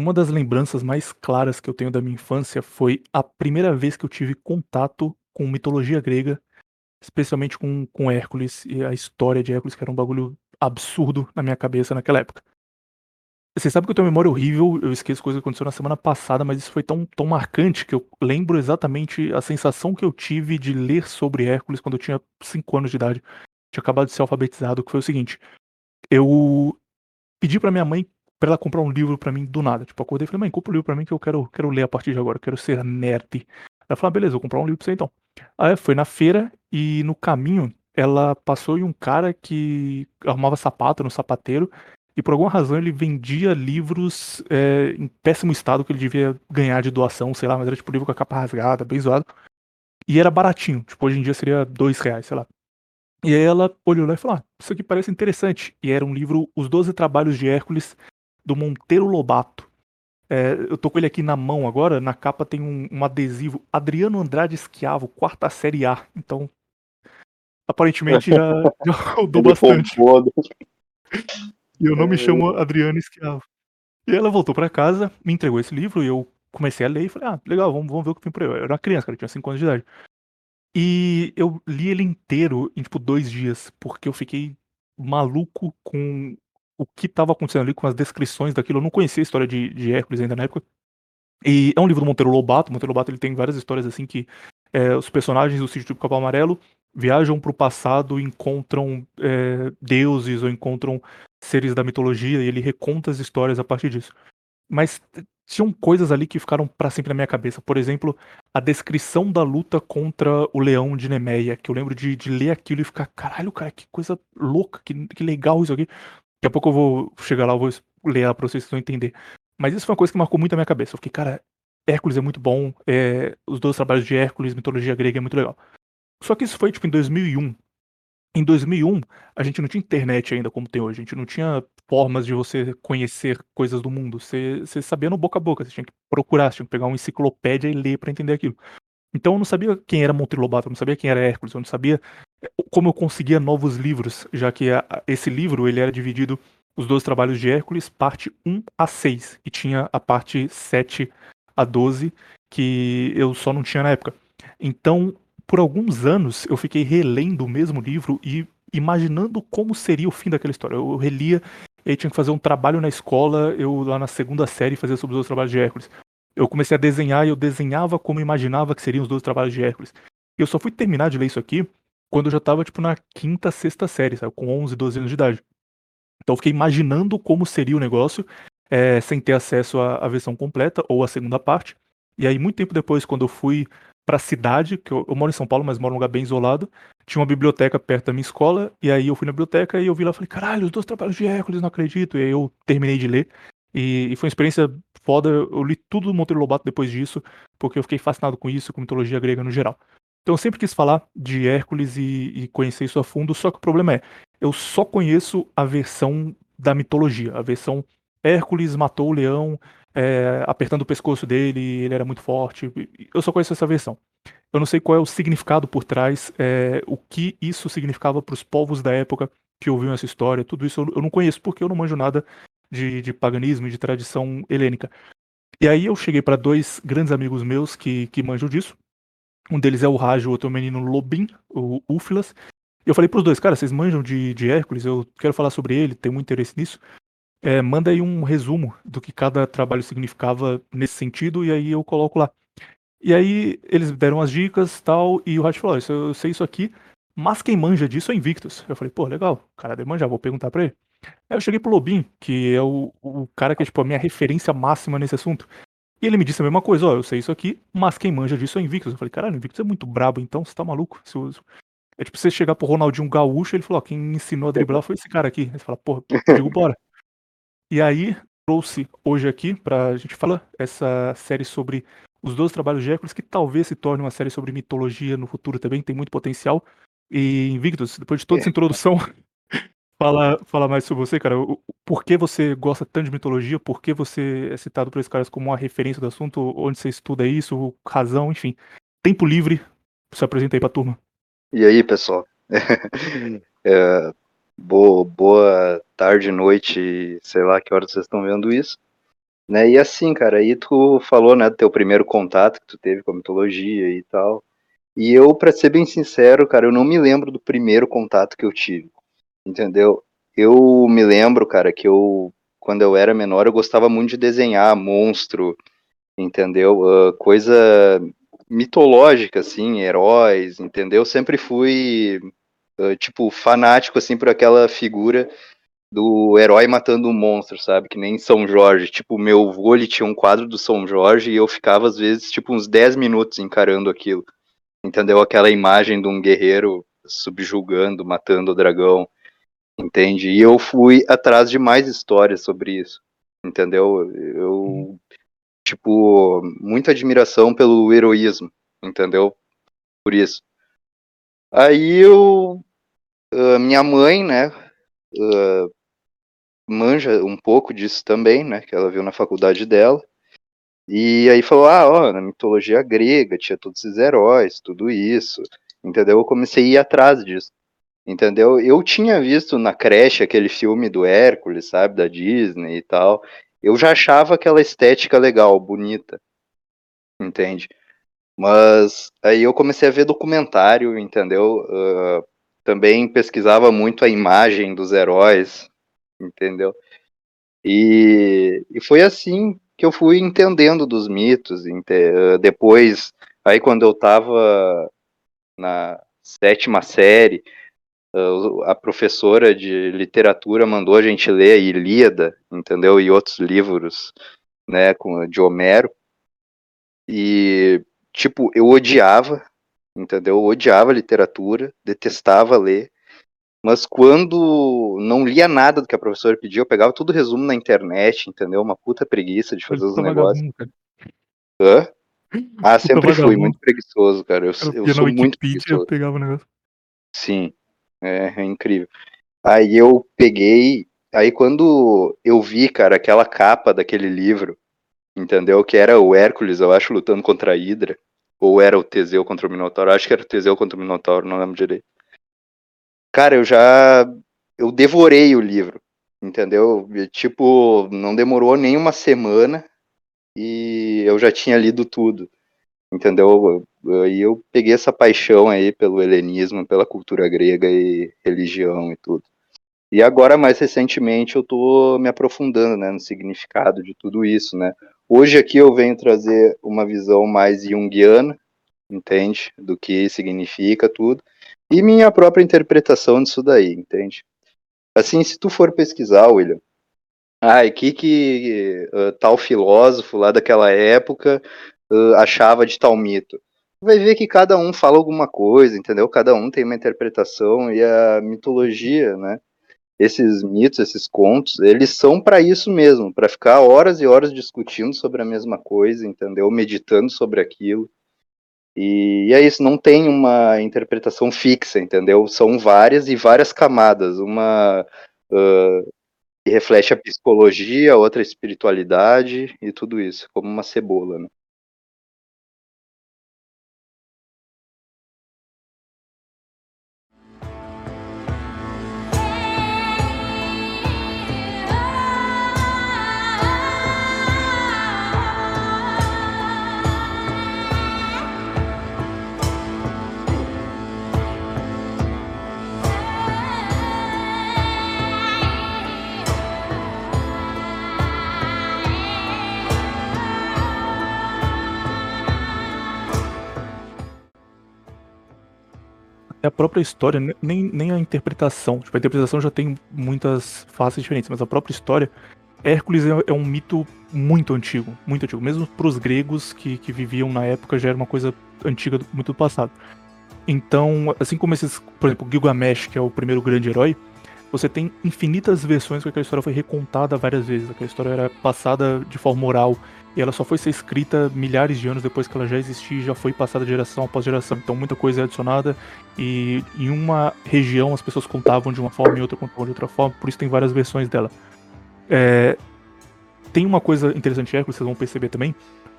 uma das lembranças mais claras que eu tenho da minha infância foi a primeira vez que eu tive contato com mitologia grega, especialmente com, com Hércules e a história de Hércules, que era um bagulho absurdo na minha cabeça naquela época. Você sabe que eu tenho uma memória horrível, eu esqueço coisa que aconteceu na semana passada, mas isso foi tão, tão marcante que eu lembro exatamente a sensação que eu tive de ler sobre Hércules quando eu tinha 5 anos de idade. Tinha acabado de ser alfabetizado, que foi o seguinte. Eu pedi pra minha mãe pra ela comprar um livro pra mim do nada. Tipo, acordei e falei, mãe, compra um livro pra mim que eu quero, quero ler a partir de agora, eu quero ser nerd. Ela falou, ah, beleza, vou comprar um livro pra você então. Aí foi na feira e no caminho ela passou em um cara que arrumava sapato no sapateiro e por alguma razão ele vendia livros é, em péssimo estado que ele devia ganhar de doação, sei lá, mas era tipo livro com a capa rasgada, bem zoado. E era baratinho, tipo, hoje em dia seria dois reais, sei lá. E aí ela olhou lá e falou: ah, isso aqui parece interessante. E era um livro, Os Doze Trabalhos de Hércules, do Monteiro Lobato. É, eu tô com ele aqui na mão agora, na capa tem um, um adesivo Adriano Andrade Esquiavo, quarta série A. Então, aparentemente já, já rodou bastante. E eu não me chamo Adriano Esquiavo. E ela voltou para casa, me entregou esse livro e eu comecei a ler e falei, ah, legal, vamos, vamos ver o que tem por aí. Eu era uma criança, cara, eu tinha 5 anos de idade. E eu li ele inteiro em, tipo, dois dias, porque eu fiquei maluco com o que estava acontecendo ali, com as descrições daquilo. Eu não conhecia a história de, de Hércules ainda na época. E é um livro do Monteiro Lobato. O Monteiro Lobato ele tem várias histórias assim que é, os personagens do sítio do Capão Amarelo viajam para o passado, encontram é, deuses ou encontram seres da mitologia e ele reconta as histórias a partir disso. Mas tinham coisas ali que ficaram para sempre na minha cabeça. Por exemplo, a descrição da luta contra o leão de Nemeia, que eu lembro de, de ler aquilo e ficar, caralho, cara, que coisa louca, que, que legal isso aqui. Daqui a pouco eu vou chegar lá, eu vou ler ela pra vocês que vão entender. Mas isso foi uma coisa que marcou muito a minha cabeça. Eu fiquei, cara, Hércules é muito bom, é, os dois trabalhos de Hércules, mitologia grega é muito legal. Só que isso foi tipo em 2001. Em 2001, a gente não tinha internet ainda como tem hoje. A gente não tinha formas de você conhecer coisas do mundo. Você, você sabia no boca a boca. Você tinha que procurar, você tinha que pegar uma enciclopédia e ler para entender aquilo. Então eu não sabia quem era Monteiro eu não sabia quem era Hércules, eu não sabia como eu conseguia novos livros, já que a, esse livro ele era dividido os dois trabalhos de Hércules, parte 1 a 6, e tinha a parte 7 a 12 que eu só não tinha na época. Então, por alguns anos eu fiquei relendo o mesmo livro e imaginando como seria o fim daquela história. Eu relia e tinha que fazer um trabalho na escola, eu lá na segunda série fazia sobre os dois trabalhos de Hércules. Eu comecei a desenhar e eu desenhava como imaginava que seriam os dois trabalhos de Hércules. Eu só fui terminar de ler isso aqui quando eu já tava, tipo, na quinta, sexta série, sabe? Com 11, 12 anos de idade. Então eu fiquei imaginando como seria o negócio, é, sem ter acesso à, à versão completa ou à segunda parte. E aí, muito tempo depois, quando eu fui pra cidade, que eu, eu, moro em São Paulo, mas moro num lugar bem isolado. Tinha uma biblioteca perto da minha escola, e aí eu fui na biblioteca e eu vi lá e falei, caralho, os dois trabalhos de Hércules, não acredito. E aí eu terminei de ler. E, e foi uma experiência foda. Eu li tudo do Monteiro Lobato depois disso, porque eu fiquei fascinado com isso, com mitologia grega no geral. Então eu sempre quis falar de Hércules e, e conhecer isso a fundo, só que o problema é, eu só conheço a versão da mitologia, a versão Hércules matou o leão, é, apertando o pescoço dele, ele era muito forte. Eu só conheço essa versão. Eu não sei qual é o significado por trás, é, o que isso significava para os povos da época que ouviam essa história, tudo isso eu não conheço, porque eu não manjo nada de, de paganismo e de tradição helênica. E aí eu cheguei para dois grandes amigos meus que, que manjam disso. Um deles é o Raj, o outro é o menino Lobin, o Úfilas. Eu falei pros dois, cara, vocês manjam de, de Hércules, eu quero falar sobre ele, tenho muito interesse nisso. É, manda aí um resumo do que cada trabalho significava nesse sentido, e aí eu coloco lá. E aí eles deram as dicas tal, e o Raj falou: oh, eu sei isso aqui, mas quem manja disso é Invictus. Eu falei, pô, legal, o cara deve manjar, vou perguntar pra ele. Aí eu cheguei pro Lobin, que é o, o cara que é tipo a minha referência máxima nesse assunto. E ele me disse a mesma coisa, ó, eu sei isso aqui, mas quem manja disso é Invictus. Eu falei, caralho, Invictus é muito brabo, então você tá maluco? Se eu... É tipo você chegar pro Ronaldinho Gaúcho, ele falou, ó, quem me ensinou a driblar foi esse cara aqui. Aí você fala, porra, digo, bora. E aí, trouxe hoje aqui pra gente falar essa série sobre os dois trabalhos de Hércules, que talvez se torne uma série sobre mitologia no futuro também, tem muito potencial. E Invictus, depois de toda essa é. introdução, fala, fala mais sobre você, cara. Por que você gosta tanto de mitologia? Por que você é citado por esses caras como uma referência do assunto? Onde você estuda isso? Razão, enfim. Tempo livre, se apresenta aí pra turma. E aí, pessoal? é, boa, tarde, noite, sei lá que horas vocês estão vendo isso. Né? E assim, cara, aí tu falou, né, do teu primeiro contato que tu teve com a mitologia e tal. E eu, para ser bem sincero, cara, eu não me lembro do primeiro contato que eu tive. Entendeu? Eu me lembro, cara, que eu quando eu era menor eu gostava muito de desenhar monstro, entendeu? Uh, coisa mitológica assim, heróis, entendeu? Sempre fui uh, tipo fanático assim por aquela figura do herói matando um monstro, sabe? Que nem São Jorge. Tipo, meu avô ele tinha um quadro do São Jorge e eu ficava, às vezes, tipo, uns 10 minutos encarando aquilo. Entendeu? Aquela imagem de um guerreiro subjugando, matando o dragão. Entende? E eu fui atrás de mais histórias sobre isso. Entendeu? Eu, tipo, muita admiração pelo heroísmo. Entendeu? Por isso. Aí eu. Uh, minha mãe, né? Uh, manja um pouco disso também, né? Que ela viu na faculdade dela. E aí falou: ah, ó, na mitologia grega tinha todos esses heróis, tudo isso. Entendeu? Eu comecei a ir atrás disso. Entendeu? Eu tinha visto na creche aquele filme do Hércules, sabe? Da Disney e tal. Eu já achava aquela estética legal, bonita. Entende? Mas aí eu comecei a ver documentário, entendeu? Uh, também pesquisava muito a imagem dos heróis, entendeu? E, e foi assim que eu fui entendendo dos mitos. Depois, aí quando eu estava na sétima série, a professora de literatura mandou a gente ler a Ilíada, entendeu? E outros livros, né, de Homero. E, tipo, eu odiava, entendeu? Eu odiava literatura, detestava ler. Mas quando não lia nada do que a professora pedia, eu pegava tudo resumo na internet, entendeu? Uma puta preguiça de fazer os negócios. Hã? Ah, sempre fui muito preguiçoso, cara. Eu, eu, eu sou muito preguiçoso. Eu pegava o negócio. Sim, é, é incrível. Aí eu peguei, aí quando eu vi, cara, aquela capa daquele livro, entendeu? Que era o Hércules, eu acho, lutando contra a Hidra. Ou era o Teseu contra o Minotauro? Acho que era o Teseu contra o Minotauro, não lembro direito. Cara, eu já. Eu devorei o livro, entendeu? Tipo, não demorou nem uma semana e eu já tinha lido tudo, entendeu? Aí eu peguei essa paixão aí pelo helenismo, pela cultura grega e religião e tudo. E agora, mais recentemente, eu tô me aprofundando né, no significado de tudo isso, né? Hoje aqui eu venho trazer uma visão mais junguiana, entende? Do que significa tudo e minha própria interpretação disso daí, entende? Assim, se tu for pesquisar, William, ah, e que que uh, tal filósofo lá daquela época uh, achava de tal mito? Vai ver que cada um fala alguma coisa, entendeu? Cada um tem uma interpretação e a mitologia, né? Esses mitos, esses contos, eles são para isso mesmo, para ficar horas e horas discutindo sobre a mesma coisa, entendeu? Meditando sobre aquilo. E, é isso, não tem uma interpretação fixa, entendeu? São várias e várias camadas. Uma uh, que reflete a psicologia, outra a espiritualidade e tudo isso, como uma cebola, né? É a própria história, nem, nem a interpretação. Tipo, a interpretação já tem muitas faces diferentes, mas a própria história. Hércules é, é um mito muito antigo, muito antigo. Mesmo para os gregos que, que viviam na época já era uma coisa antiga, muito do passado. Então, assim como esses, por exemplo, Gilgamesh, que é o primeiro grande herói, você tem infinitas versões que aquela história foi recontada várias vezes. Aquela história era passada de forma oral e ela só foi ser escrita milhares de anos depois que ela já existia e já foi passada geração após geração. Então muita coisa é adicionada e em uma região as pessoas contavam de uma forma e outra contavam de outra forma, por isso tem várias versões dela. É... Tem uma coisa interessante, Hércules, vocês vão perceber também,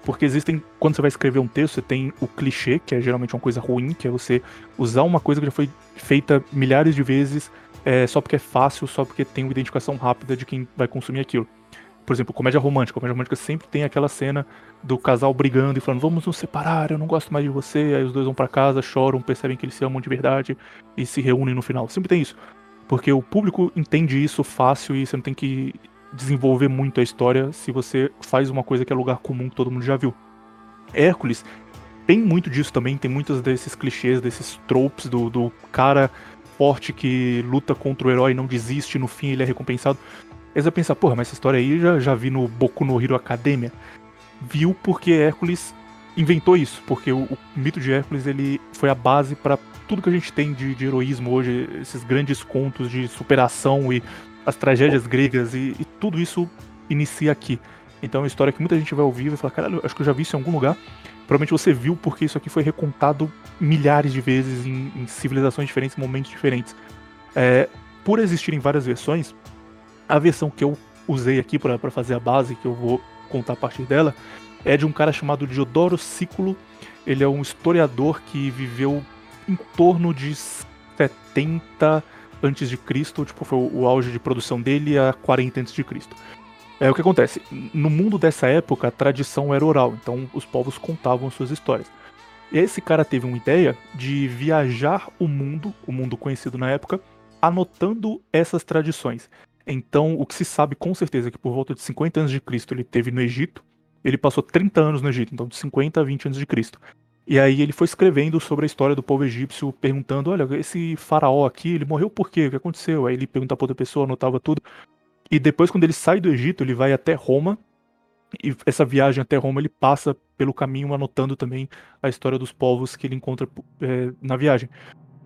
porque existem, quando você vai escrever um texto, você tem o clichê, que é geralmente uma coisa ruim, que é você usar uma coisa que já foi feita milhares de vezes é, só porque é fácil, só porque tem uma identificação rápida de quem vai consumir aquilo. Por exemplo, comédia romântica. Comédia romântica sempre tem aquela cena do casal brigando e falando, vamos nos separar, eu não gosto mais de você. Aí os dois vão para casa, choram, percebem que eles se amam de verdade e se reúnem no final. Sempre tem isso. Porque o público entende isso fácil e você não tem que desenvolver muito a história se você faz uma coisa que é lugar comum que todo mundo já viu. Hércules tem muito disso também, tem muitos desses clichês, desses tropes do, do cara forte que luta contra o herói e não desiste, no fim ele é recompensado. Eles vão pensar, porra, mas essa história aí já, já vi no Boku no Hero Academia. Viu porque Hércules inventou isso, porque o, o mito de Hércules ele foi a base para tudo que a gente tem de, de, heroísmo hoje, esses grandes contos de superação e as tragédias gregas e, e, tudo isso inicia aqui. Então é uma história que muita gente vai ouvir e vai falar, caralho, acho que eu já vi isso em algum lugar. Provavelmente você viu porque isso aqui foi recontado milhares de vezes em, em civilizações diferentes, momentos diferentes. É, por existirem várias versões, a versão que eu usei aqui para fazer a base, que eu vou contar a partir dela, é de um cara chamado Diodoro Sículo. Ele é um historiador que viveu em torno de 70 antes de Cristo, tipo, foi o auge de produção dele a 40 antes de Cristo. É o que acontece. No mundo dessa época, a tradição era oral, então os povos contavam suas histórias. E esse cara teve uma ideia de viajar o mundo, o mundo conhecido na época, anotando essas tradições. Então, o que se sabe com certeza é que por volta de 50 anos de Cristo ele teve no Egito. Ele passou 30 anos no Egito, então de 50 a 20 anos de Cristo. E aí ele foi escrevendo sobre a história do povo egípcio, perguntando, olha, esse faraó aqui, ele morreu por quê? O que aconteceu? Aí ele pergunta pra outra pessoa, anotava tudo. E depois, quando ele sai do Egito, ele vai até Roma. E essa viagem até Roma, ele passa pelo caminho anotando também a história dos povos que ele encontra é, na viagem.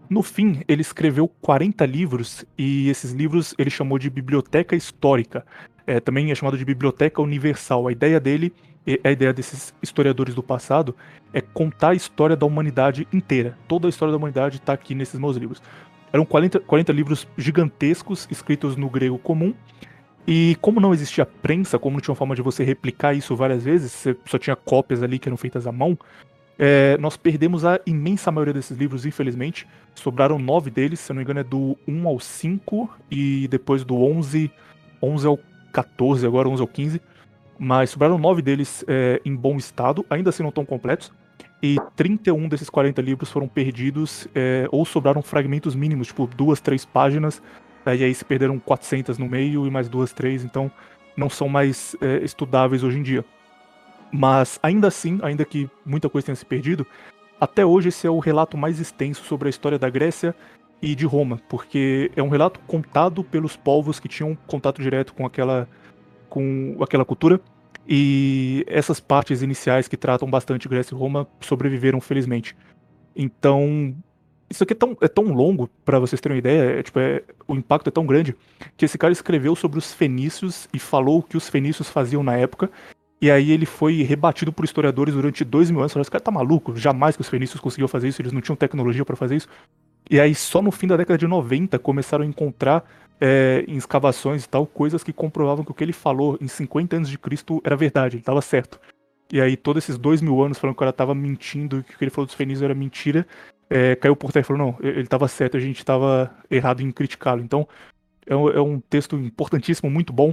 No fim, ele escreveu 40 livros e esses livros ele chamou de biblioteca histórica. É, também é chamado de biblioteca universal. A ideia dele, a ideia desses historiadores do passado, é contar a história da humanidade inteira. Toda a história da humanidade está aqui nesses meus livros. Eram 40, 40 livros gigantescos, escritos no grego comum. E como não existia prensa, como não tinha forma de você replicar isso várias vezes, você só tinha cópias ali que eram feitas à mão, é, nós perdemos a imensa maioria desses livros, infelizmente. Sobraram nove deles, se eu não me engano, é do 1 ao 5 e depois do 11, 11 ao 14, agora 11 ao 15. Mas sobraram nove deles é, em bom estado, ainda assim não estão completos. E 31 desses 40 livros foram perdidos é, ou sobraram fragmentos mínimos, tipo duas, três páginas. E aí se perderam 400 no meio e mais duas, três. Então não são mais é, estudáveis hoje em dia. Mas ainda assim, ainda que muita coisa tenha se perdido, até hoje esse é o relato mais extenso sobre a história da Grécia e de Roma, porque é um relato contado pelos povos que tinham contato direto com aquela com aquela cultura. E essas partes iniciais que tratam bastante Grécia e Roma sobreviveram felizmente. Então, isso aqui é tão, é tão longo, para vocês terem uma ideia, é, tipo, é, o impacto é tão grande, que esse cara escreveu sobre os fenícios e falou o que os fenícios faziam na época, e aí ele foi rebatido por historiadores durante dois mil anos. Falaram, esse cara tá maluco, jamais que os fenícios conseguiam fazer isso, eles não tinham tecnologia para fazer isso. E aí só no fim da década de 90 começaram a encontrar é, em escavações e tal, coisas que comprovavam que o que ele falou em 50 anos de Cristo era verdade, ele estava certo. E aí todos esses dois mil anos falando que o cara estava mentindo, que o que ele falou dos fenícios era mentira, é, caiu por terra e falou, não, ele estava certo, a gente estava errado em criticá-lo. Então é um, é um texto importantíssimo, muito bom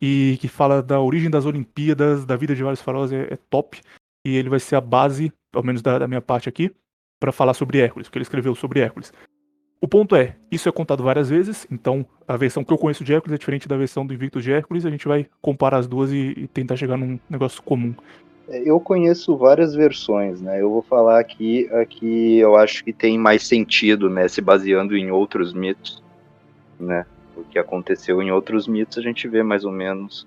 e que fala da origem das Olimpíadas, da vida de vários faraós, é, é top. E ele vai ser a base, pelo menos da, da minha parte aqui, para falar sobre Hércules, porque ele escreveu sobre Hércules. O ponto é, isso é contado várias vezes, então a versão que eu conheço de Hércules é diferente da versão do Invictus de Hércules, a gente vai comparar as duas e, e tentar chegar num negócio comum. É, eu conheço várias versões, né? Eu vou falar aqui a que eu acho que tem mais sentido, né? Se baseando em outros mitos, né? O que aconteceu em outros mitos, a gente vê mais ou menos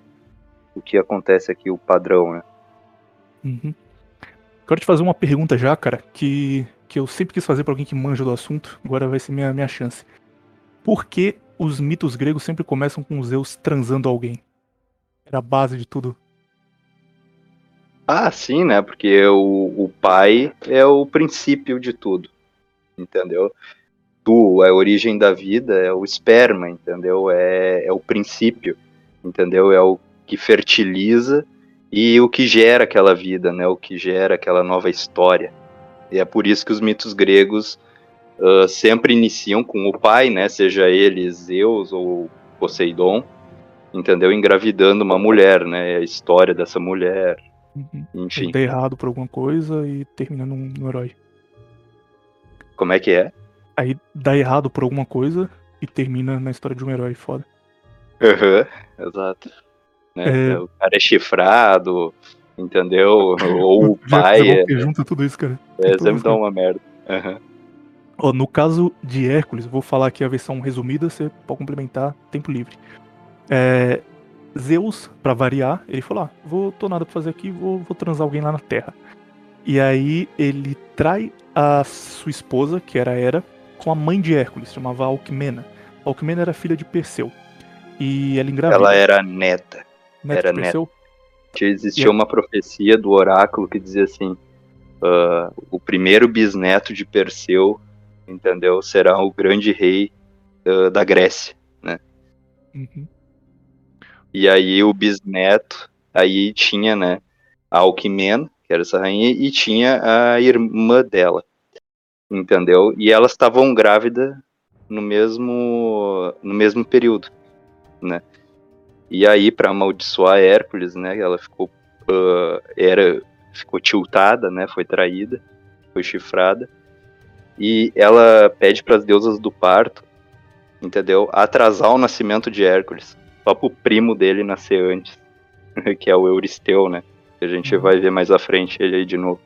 o que acontece aqui, o padrão, né? Uhum. Quero te fazer uma pergunta já, cara, que, que eu sempre quis fazer para alguém que manja do assunto, agora vai ser minha, minha chance. Por que os mitos gregos sempre começam com Zeus transando alguém? Era a base de tudo. Ah, sim, né? Porque o, o pai é o princípio de tudo, entendeu? Tu, a origem da vida é o esperma, entendeu? É, é o princípio, entendeu? É o que fertiliza e o que gera aquela vida, né? O que gera aquela nova história. E é por isso que os mitos gregos uh, sempre iniciam com o pai, né? Seja ele Zeus ou Poseidon, entendeu? Engravidando uma mulher, né? A história dessa mulher, Uhum. enfim. Dá errado por alguma coisa e termina num, num herói. Como é que é? Aí dá errado por alguma coisa e termina na história de um herói foda. Aham, exato. Né? É. O cara é chifrado, entendeu? Ou o Já pai é, junta tudo isso, cara. é sempre dá uma merda. Aham. Ó, no caso de Hércules, vou falar aqui a versão resumida, você pode complementar, tempo livre. É, Zeus, pra variar, ele falou: ah, vou, tô nada pra fazer aqui, vou, vou transar alguém lá na Terra. E aí ele trai a sua esposa, que era Hera, com a mãe de Hércules, chamava Alcmena. Alcmena era filha de Perseu. E ela engravida. Ela era neta. Neto era de Perseu? que existia uma profecia do oráculo que dizia assim: ah, o primeiro bisneto de Perseu, entendeu? Será o grande rei ah, da Grécia. Uhum. E aí o bisneto, aí tinha, né, a Alquimena, que era essa rainha, e tinha a irmã dela, entendeu? E elas estavam grávidas no mesmo no mesmo período, né? E aí para amaldiçoar Hércules, né, ela ficou ah, era ficou tiltada, né, foi traída, foi chifrada. E ela pede para as deusas do parto, entendeu? Atrasar o nascimento de Hércules, só pro primo dele nascer antes, que é o Euristeu, né? Que a gente Uhum. vai ver mais à frente ele aí de novo.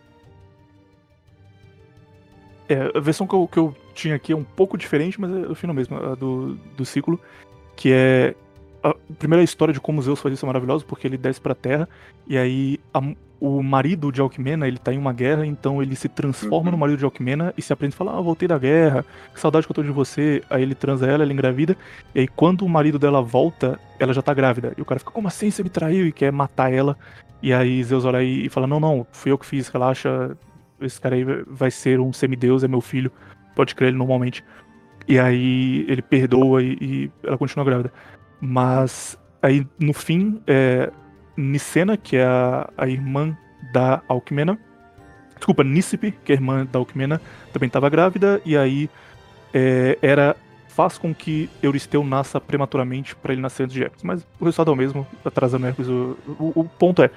É, a versão que eu, que eu tinha aqui é um pouco diferente, mas é o final mesmo, a do, do ciclo, que é a primeira história de como Zeus faz isso é maravilhoso, porque ele desce pra terra, e aí a- o marido de Alcmena, ele tá em uma guerra, então ele se transforma Uhum. no marido de Alcmena e se aprende a falar, ah, voltei da guerra, que saudade que eu tô de você, aí ele transa ela, ela engravida, e aí quando o marido dela volta, ela já tá grávida, e o cara fica, como assim, você me traiu, e quer matar ela, e aí Zeus olha aí e fala, não, não, fui eu que fiz, relaxa, esse cara aí vai ser um semideus, é meu filho, pode crer ele normalmente. E aí ele perdoa e, e ela continua grávida. Mas aí no fim, é, Nicena, que é a, a irmã da Alcmena, desculpa, Nícipe, que é a irmã da Alcmena, também estava grávida, e aí é, era faz com que Euristeu nasça prematuramente para ele nascer antes de Hércules. Mas o resultado é o mesmo, atrasando Hércules. O, o, o ponto é,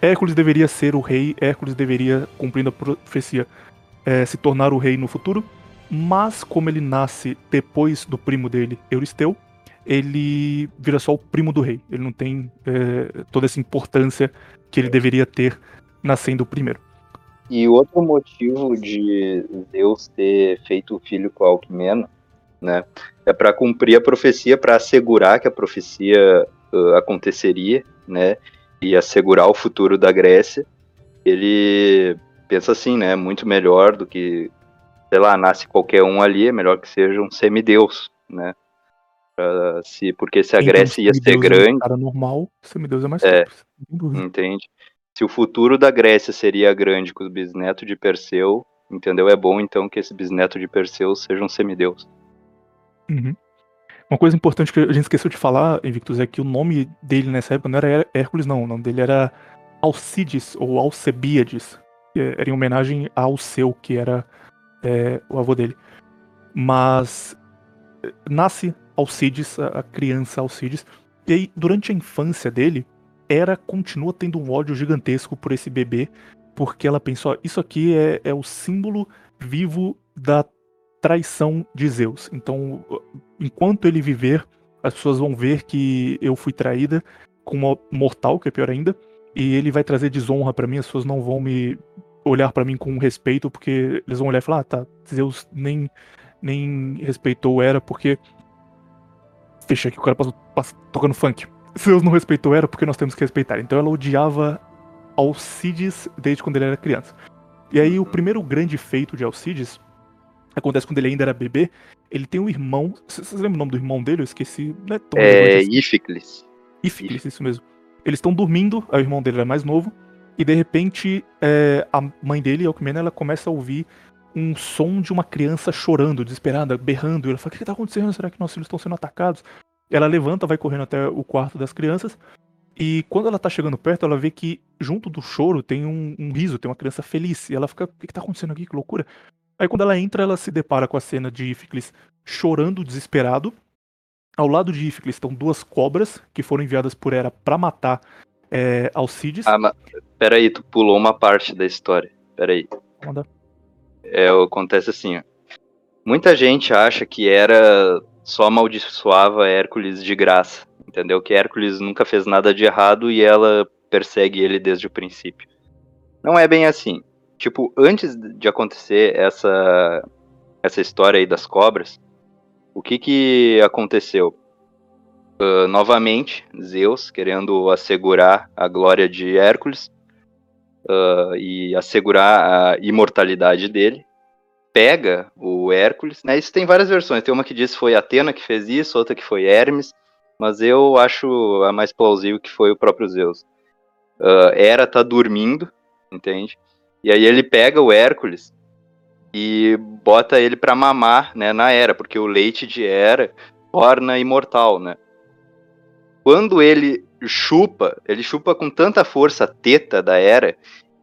Hércules deveria ser o rei, Hércules deveria, cumprindo a profecia, é, se tornar o rei no futuro, mas como ele nasce depois do primo dele, Euristeu, ele vira só o primo do rei. Ele não tem é, toda essa importância que ele deveria ter nascendo primeiro. E outro motivo de Zeus ter feito o filho com Alquimena, né, é para cumprir a profecia, para assegurar que a profecia ah, aconteceria, né, e assegurar o futuro da Grécia. Ele pensa assim, né, muito melhor do que, sei lá, nasce qualquer um ali, é melhor que seja um semideus, né, pra se, porque se a Grécia ia ser semideus é um grande, cara normal, semideus é mais É. dúvida. entende? Se o futuro da Grécia seria grande com os bisnetos de Perseu, entendeu? É bom então que esse bisneto de Perseu seja um semideus. Uhum. Uma coisa importante que a gente esqueceu de falar, Invictus, é que o nome dele nessa época não era Hércules, não. O nome dele era Alcides, ou Alcebíades. que Era em homenagem a Alceu, que era é, o avô dele. Mas eh, nasce Alcides, a criança Alcides, e aí, durante a infância dele, Hera continua tendo um ódio gigantesco por esse bebê, porque ela pensou, isso aqui é, é o símbolo vivo da traição de Zeus. Então, enquanto ele viver, as pessoas vão ver que eu fui traída com uma mortal, que é pior ainda, e ele vai trazer desonra pra mim, as pessoas não vão me olhar pra mim com respeito, porque eles vão olhar e falar, ah, tá, Zeus nem, nem respeitou Hera, porque... Fecha aqui, o cara passou, passa tocando funk. Zeus não respeitou Hera porque nós temos que respeitar. Então ela odiava Alcides desde quando ele era criança. E aí o primeiro grande feito de Alcides acontece quando ele ainda era bebê. Ele tem um irmão. Vocês lembram o nome do irmão dele? Eu esqueci. É tão É. Íficles. Íficles, isso mesmo. Eles estão dormindo, o irmão dele era mais novo, e de repente é, a mãe dele, Alcmena, ela começa a ouvir um som de uma criança chorando, desesperada, berrando. E ela fala: O que, que tá acontecendo? Será que nossos filhos estão sendo atacados? Ela levanta, vai correndo até o quarto das crianças, e quando ela tá chegando perto, ela vê que junto do choro tem um, um riso, tem uma criança feliz. E ela fica: O que, que tá acontecendo aqui? Que loucura. Aí quando ela entra, ela se depara com a cena de Íficles chorando, desesperado. Ao lado de Íficles estão duas cobras que foram enviadas por Hera para matar é, Alcides. Ah, mas peraí, tu pulou uma parte da história. Peraí. Manda. É, acontece assim, ó. Muita gente acha que Hera só amaldiçoava Hércules de graça, entendeu? Que Hércules nunca fez nada de errado e ela persegue ele desde o princípio. Não é bem assim. Tipo, antes de acontecer essa essa história aí das cobras, o que que aconteceu? Uh, novamente, Zeus querendo assegurar a glória de Hércules uh, e assegurar a imortalidade dele, pega o Hércules, né? Isso tem várias versões. Tem uma que diz que foi Atena que fez isso, outra que foi Hermes, mas eu acho a mais plausível que foi o próprio Zeus. Uh, Hera tá dormindo, entende? E aí ele pega o Hércules e bota ele para mamar, né, na Hera, porque o leite de Hera torna imortal, né? Quando ele chupa, ele chupa com tanta força a teta da Hera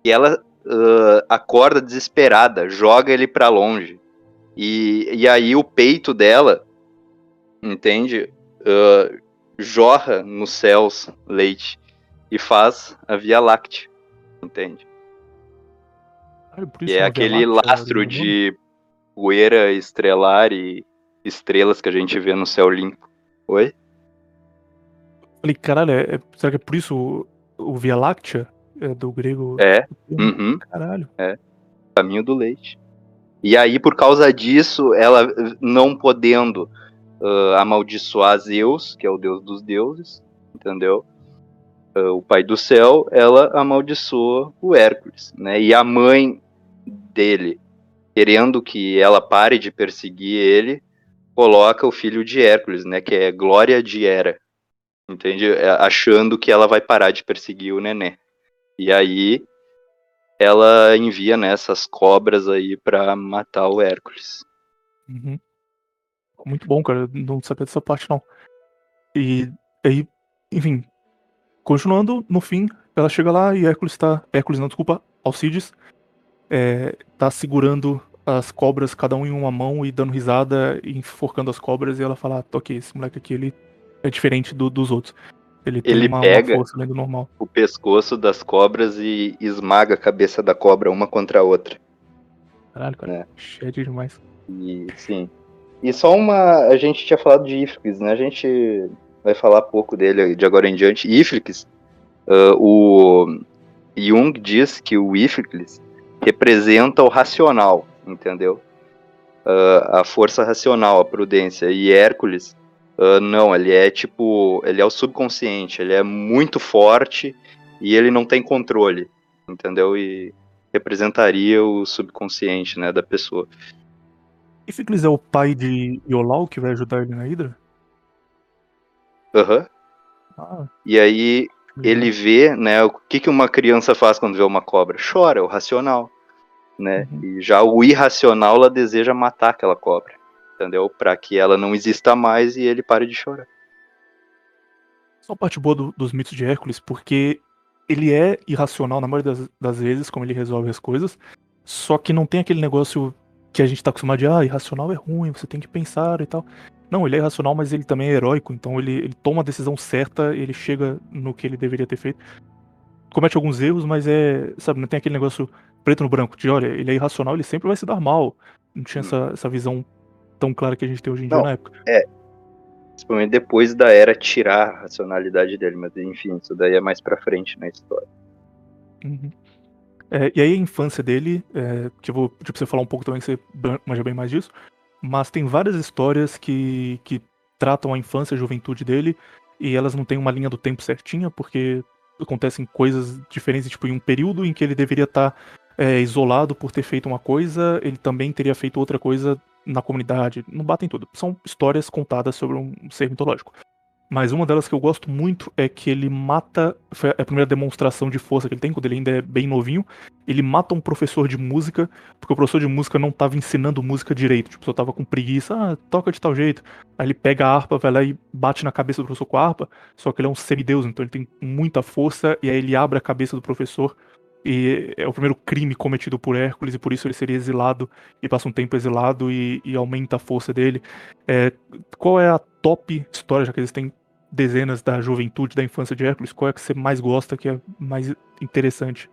que ela uh, acorda desesperada, joga ele para longe. E, e aí o peito dela, entende? Uh, jorra nos céus leite e faz a Via Láctea, entende? E é aquele lastro de poeira estrelar e estrelas que a gente vê no céu limpo. Oi? Falei, caralho, é, será que é por isso o, o Via Láctea? É do grego. É. Uhum. Caralho. É. Caminho do leite. E aí, por causa disso, ela não podendo uh, amaldiçoar Zeus, que é o deus dos deuses, entendeu? Uh, o pai do céu, ela amaldiçoa o Hércules, né? E a mãe dele, querendo que ela pare de perseguir ele, coloca o filho de Hércules, né? Que é Glória de Hera, entende? É, achando que ela vai parar de perseguir o neném. E aí ela envia nessas né, cobras aí para matar o Hércules. Uhum. Muito bom, cara. Não sabia dessa parte não. E aí, enfim, continuando, no fim, ela chega lá e Hércules tá. Hércules, não, desculpa, Alcides é, tá segurando as cobras, cada um em uma mão, e dando risada, enforcando as cobras, e ela fala, ah, ok, esse moleque aqui, ele é diferente do, dos outros. Ele, ele uma, pega uma normal. o pescoço das cobras e esmaga a cabeça da cobra uma contra a outra. Caralho, cara. É. Cheio demais. E, sim. E só uma. A gente tinha falado de Iflix, né? A gente vai falar pouco dele de agora em diante. Iflix, uh, o Jung diz que o Iflix representa o racional, entendeu? Uh, a força racional, a prudência. E Hércules Uh, não, ele é tipo. Ele é o subconsciente, ele é muito forte e ele não tem controle, entendeu? E representaria o subconsciente, né, da pessoa. E Ficlis é o pai de Yolau que vai ajudar ele na Hydra? Aham. Uhum. Ah. E aí ele vê, né, o que, que uma criança faz quando vê uma cobra? Chora, é o racional, né? Uhum. E já o irracional, ela deseja matar aquela cobra entendeu? Para que ela não exista mais e ele pare de chorar. Só parte boa do, dos mitos de Hércules, porque ele é irracional na maioria das, das, vezes, como ele resolve as coisas, só que não tem aquele negócio que a gente tá acostumado de, ah, irracional é ruim, você tem que pensar e tal. Não, ele é irracional, mas ele também é heróico, então ele, ele toma a decisão certa, ele chega no que ele deveria ter feito. Comete alguns erros, mas é, sabe, não tem aquele negócio preto no branco, de olha, ele é irracional, ele sempre vai se dar mal. Não tinha hum. essa, essa visão tão clara que a gente tem hoje em dia Não, na época. É. Principalmente depois da era tirar a racionalidade dele, mas enfim, isso daí é mais pra frente na história. Uhum. É, e aí a infância dele, é, que eu vou pedir pra você falar um pouco também, que você manja bem mais disso, mas tem várias histórias que, que tratam a infância e a juventude dele, e elas não têm uma linha do tempo certinha, porque acontecem coisas diferentes, tipo, em um período em que ele deveria estar tá, é, isolado por ter feito uma coisa, ele também teria feito outra coisa na comunidade, não batem tudo. São histórias contadas sobre um ser mitológico. Mas uma delas que eu gosto muito é que ele mata. Foi a primeira demonstração de força que ele tem, quando ele ainda é bem novinho. Ele mata um professor de música, porque o professor de música não estava ensinando música direito. Tipo, só tava com preguiça, ah, toca de tal jeito. Aí ele pega a harpa, vai lá e bate na cabeça do professor com a harpa. Só que ele é um semideus, então ele tem muita força, e aí ele abre a cabeça do professor e é o primeiro crime cometido por Hércules e por isso ele seria exilado e passa um tempo exilado e, e aumenta a força dele. É, qual é a top história, já que existem dezenas da juventude, da infância de Hércules, qual é que você mais gosta, que é mais interessante?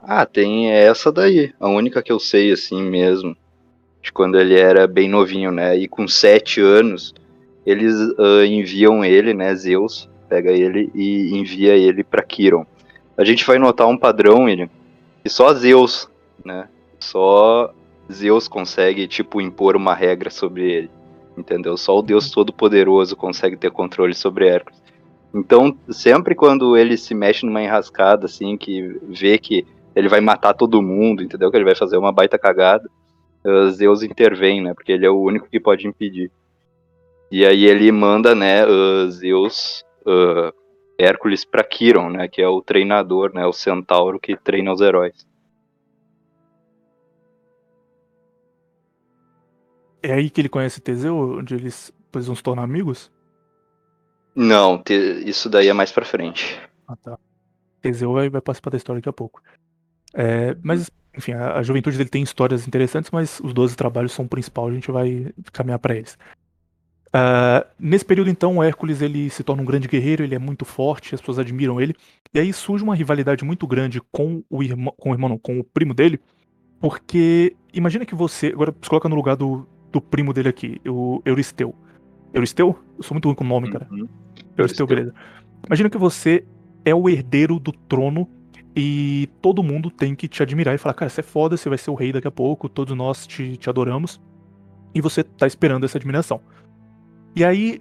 Ah, tem essa daí, a única que eu sei assim mesmo, de quando ele era bem novinho, né? E com sete anos, eles uh, enviam ele, né? Zeus pega ele e envia ele para Quiron. A gente vai notar um padrão, ele, que só Zeus, né? Só Zeus consegue tipo impor uma regra sobre ele, entendeu? Só o Deus Todo-Poderoso consegue ter controle sobre Hércules. Então, sempre quando ele se mexe numa enrascada, assim, que vê que ele vai matar todo mundo, entendeu? Que ele vai fazer uma baita cagada. Uh, Zeus intervém, né? Porque ele é o único que pode impedir. E aí ele manda, né, uh, Zeus, uh, Hércules para Quiron, né? Que é o treinador, né? O centauro que treina os heróis. É aí que ele conhece Teseu, onde eles depois vão se tornar amigos? Não, te, isso daí é mais pra frente. Ah, tá. Teseu vai, vai participar da história daqui a pouco. É, mas, enfim, a, a, juventude dele tem histórias interessantes, mas os 12 trabalhos são o principal, a gente vai caminhar para eles. Uh, nesse período, então, o Hércules ele se torna um grande guerreiro, ele é muito forte, as pessoas admiram ele, e aí surge uma rivalidade muito grande com o irmão, com o irmão não, com o primo dele, porque imagina que você, agora se coloca no lugar do, do primo dele aqui, o Euristeu. Euristeu? Eu sou muito ruim com o nome, cara. Uhum. Euristeu, beleza. Imagina que você é o herdeiro do trono e todo mundo tem que te admirar e falar, cara, você é foda, você vai ser o rei daqui a pouco, todos nós te, te adoramos. E você tá esperando essa admiração. E aí,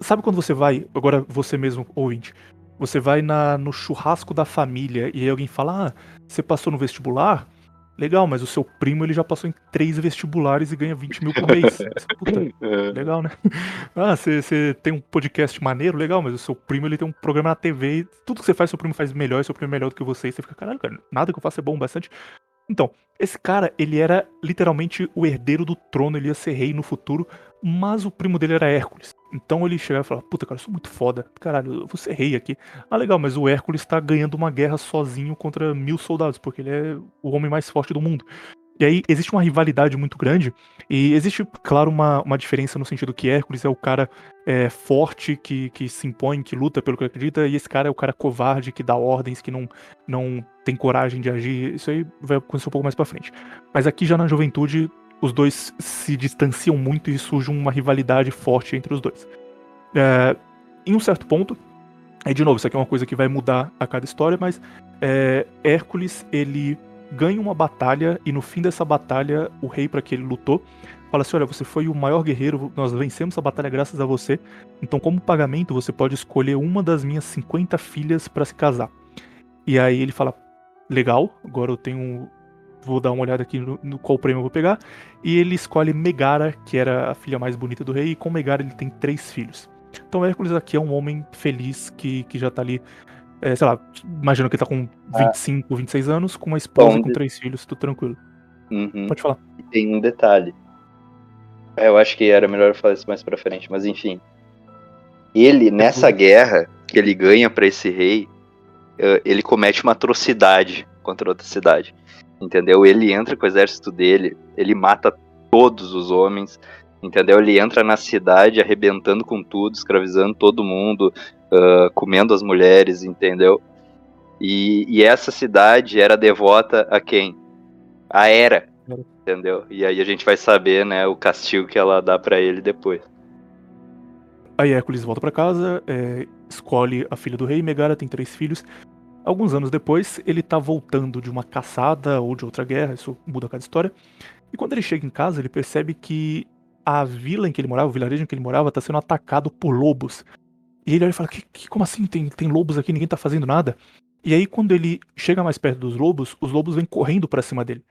sabe quando você vai, agora você mesmo, ouvinte, você vai na, no churrasco da família e aí alguém fala, ah, você passou no vestibular? Legal, mas o seu primo ele já passou em três vestibulares e ganha 20 mil por mês. Puta, é. legal, né? Ah, você tem um podcast maneiro, legal, mas o seu primo ele tem um programa na TV e tudo que você faz, seu primo faz melhor, seu primo é melhor do que você. E você fica, caralho, cara, nada que eu faça é bom bastante. Então, esse cara, ele era literalmente o herdeiro do trono, ele ia ser rei no futuro, mas o primo dele era Hércules. Então ele chegava e falava, puta, cara, eu sou muito foda, caralho, eu vou ser rei aqui. Ah, legal, mas o Hércules tá ganhando uma guerra sozinho contra mil soldados, porque ele é o homem mais forte do mundo. E aí existe uma rivalidade muito grande, e existe, claro, uma, uma diferença no sentido que Hércules é o cara é, forte, que, que se impõe, que luta pelo que acredita, e esse cara é o cara covarde, que dá ordens, que não, não tem coragem de agir. Isso aí vai acontecer um pouco mais pra frente. Mas aqui já na juventude, os dois se distanciam muito e surge uma rivalidade forte entre os dois. É, em um certo ponto, aí de novo, isso aqui é uma coisa que vai mudar a cada história, mas é, Hércules, ele ganha uma batalha e no fim dessa batalha o rei para que ele lutou fala assim: olha, você foi o maior guerreiro, nós vencemos a batalha graças a você. Então, como pagamento, você pode escolher uma das minhas 50 filhas para se casar. E aí ele fala: legal, agora eu tenho. Vou dar uma olhada aqui no, no qual prêmio eu vou pegar. E ele escolhe Megara, que era a filha mais bonita do rei, e com Megara ele tem três filhos. Então Hércules aqui é um homem feliz que, que já tá ali é, sei lá, imagino que ele tá com 25, ah. 26 anos, com uma esposa Bom, com três filhos, tudo tranquilo. Uhum. Pode falar. Tem um detalhe. É, eu acho que era melhor falar isso mais pra frente, mas enfim. Ele, nessa guerra que ele ganha para esse rei, eh, ele comete uma atrocidade contra outra cidade. Entendeu? Ele entra com o exército dele, ele mata todos os homens, entendeu? Ele entra na cidade arrebentando com tudo, escravizando todo mundo, uh, comendo as mulheres, entendeu? E, e, essa cidade era devota a quem? A Hera, entendeu? E aí a gente vai saber, né, o castigo que ela dá para ele depois. Aí Hércules volta para casa, é, escolhe a filha do rei, Megara tem três filhos. Alguns anos depois, ele tá voltando de uma caçada ou de outra guerra, isso muda cada história. E quando ele chega em casa, ele percebe que a vila em que ele morava, o vilarejo em que ele morava, tá sendo atacado por lobos. E ele olha e fala: que, que, como assim? Tem, tem lobos aqui, ninguém tá fazendo nada. E aí, quando ele chega mais perto dos lobos, os lobos vêm correndo para cima dele.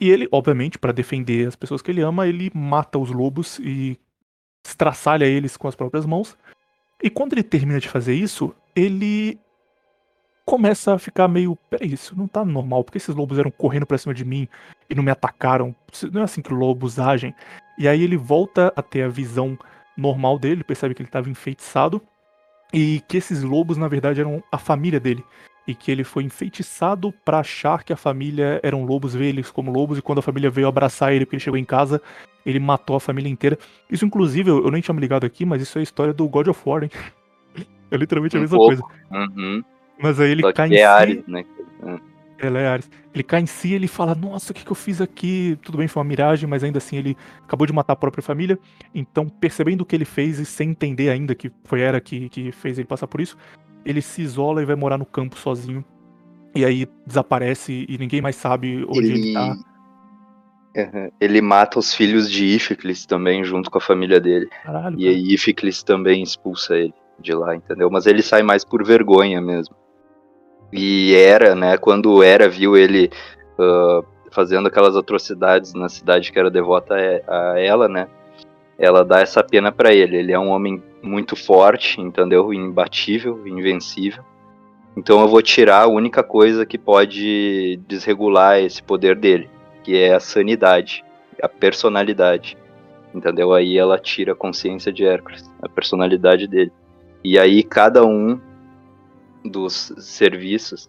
E ele, obviamente, para defender as pessoas que ele ama, ele mata os lobos e estraçalha eles com as próprias mãos. E quando ele termina de fazer isso, ele começa a ficar meio. Peraí, isso não tá normal. Porque esses lobos eram correndo pra cima de mim e não me atacaram? Não é assim que lobos agem. E aí ele volta a ter a visão normal dele, percebe que ele estava enfeitiçado e que esses lobos, na verdade, eram a família dele. e que ele foi enfeitiçado para achar que a família eram lobos, ver eles como lobos, e quando a família veio abraçar ele porque ele chegou em casa, ele matou a família inteira. Isso, inclusive, eu, nem tinha me ligado aqui, mas isso é a história do God of War, hein? É literalmente a Um mesma pouco. coisa. Uhum. Mas aí ele Só cai que em é si. Ares, né? Ele cai em si ele fala, nossa, o que, que eu fiz aqui? Tudo bem, foi uma miragem, mas ainda assim ele acabou de matar a própria família. Então, percebendo o que ele fez e sem entender ainda que foi Era que, que fez ele passar por isso, ele se isola e vai morar no campo sozinho. E aí desaparece e ninguém mais sabe onde ele, Ele... tá. Uhum. ele mata os filhos de Ificlis também, junto com a família dele. Caralho, E cara. aí Ificlis também expulsa ele de lá, entendeu? Mas ele sai mais por vergonha mesmo. E Era, né, quando Era viu ele ah, fazendo aquelas atrocidades na cidade que era devota a ela, né, ela dá essa pena pra ele. Ele é um homem muito forte, entendeu? Imbatível, invencível. Então eu vou tirar a única coisa que pode desregular esse poder dele, que é a sanidade, a personalidade. Entendeu? Aí ela tira a consciência de Hércules, a personalidade dele. E aí cada um dos serviços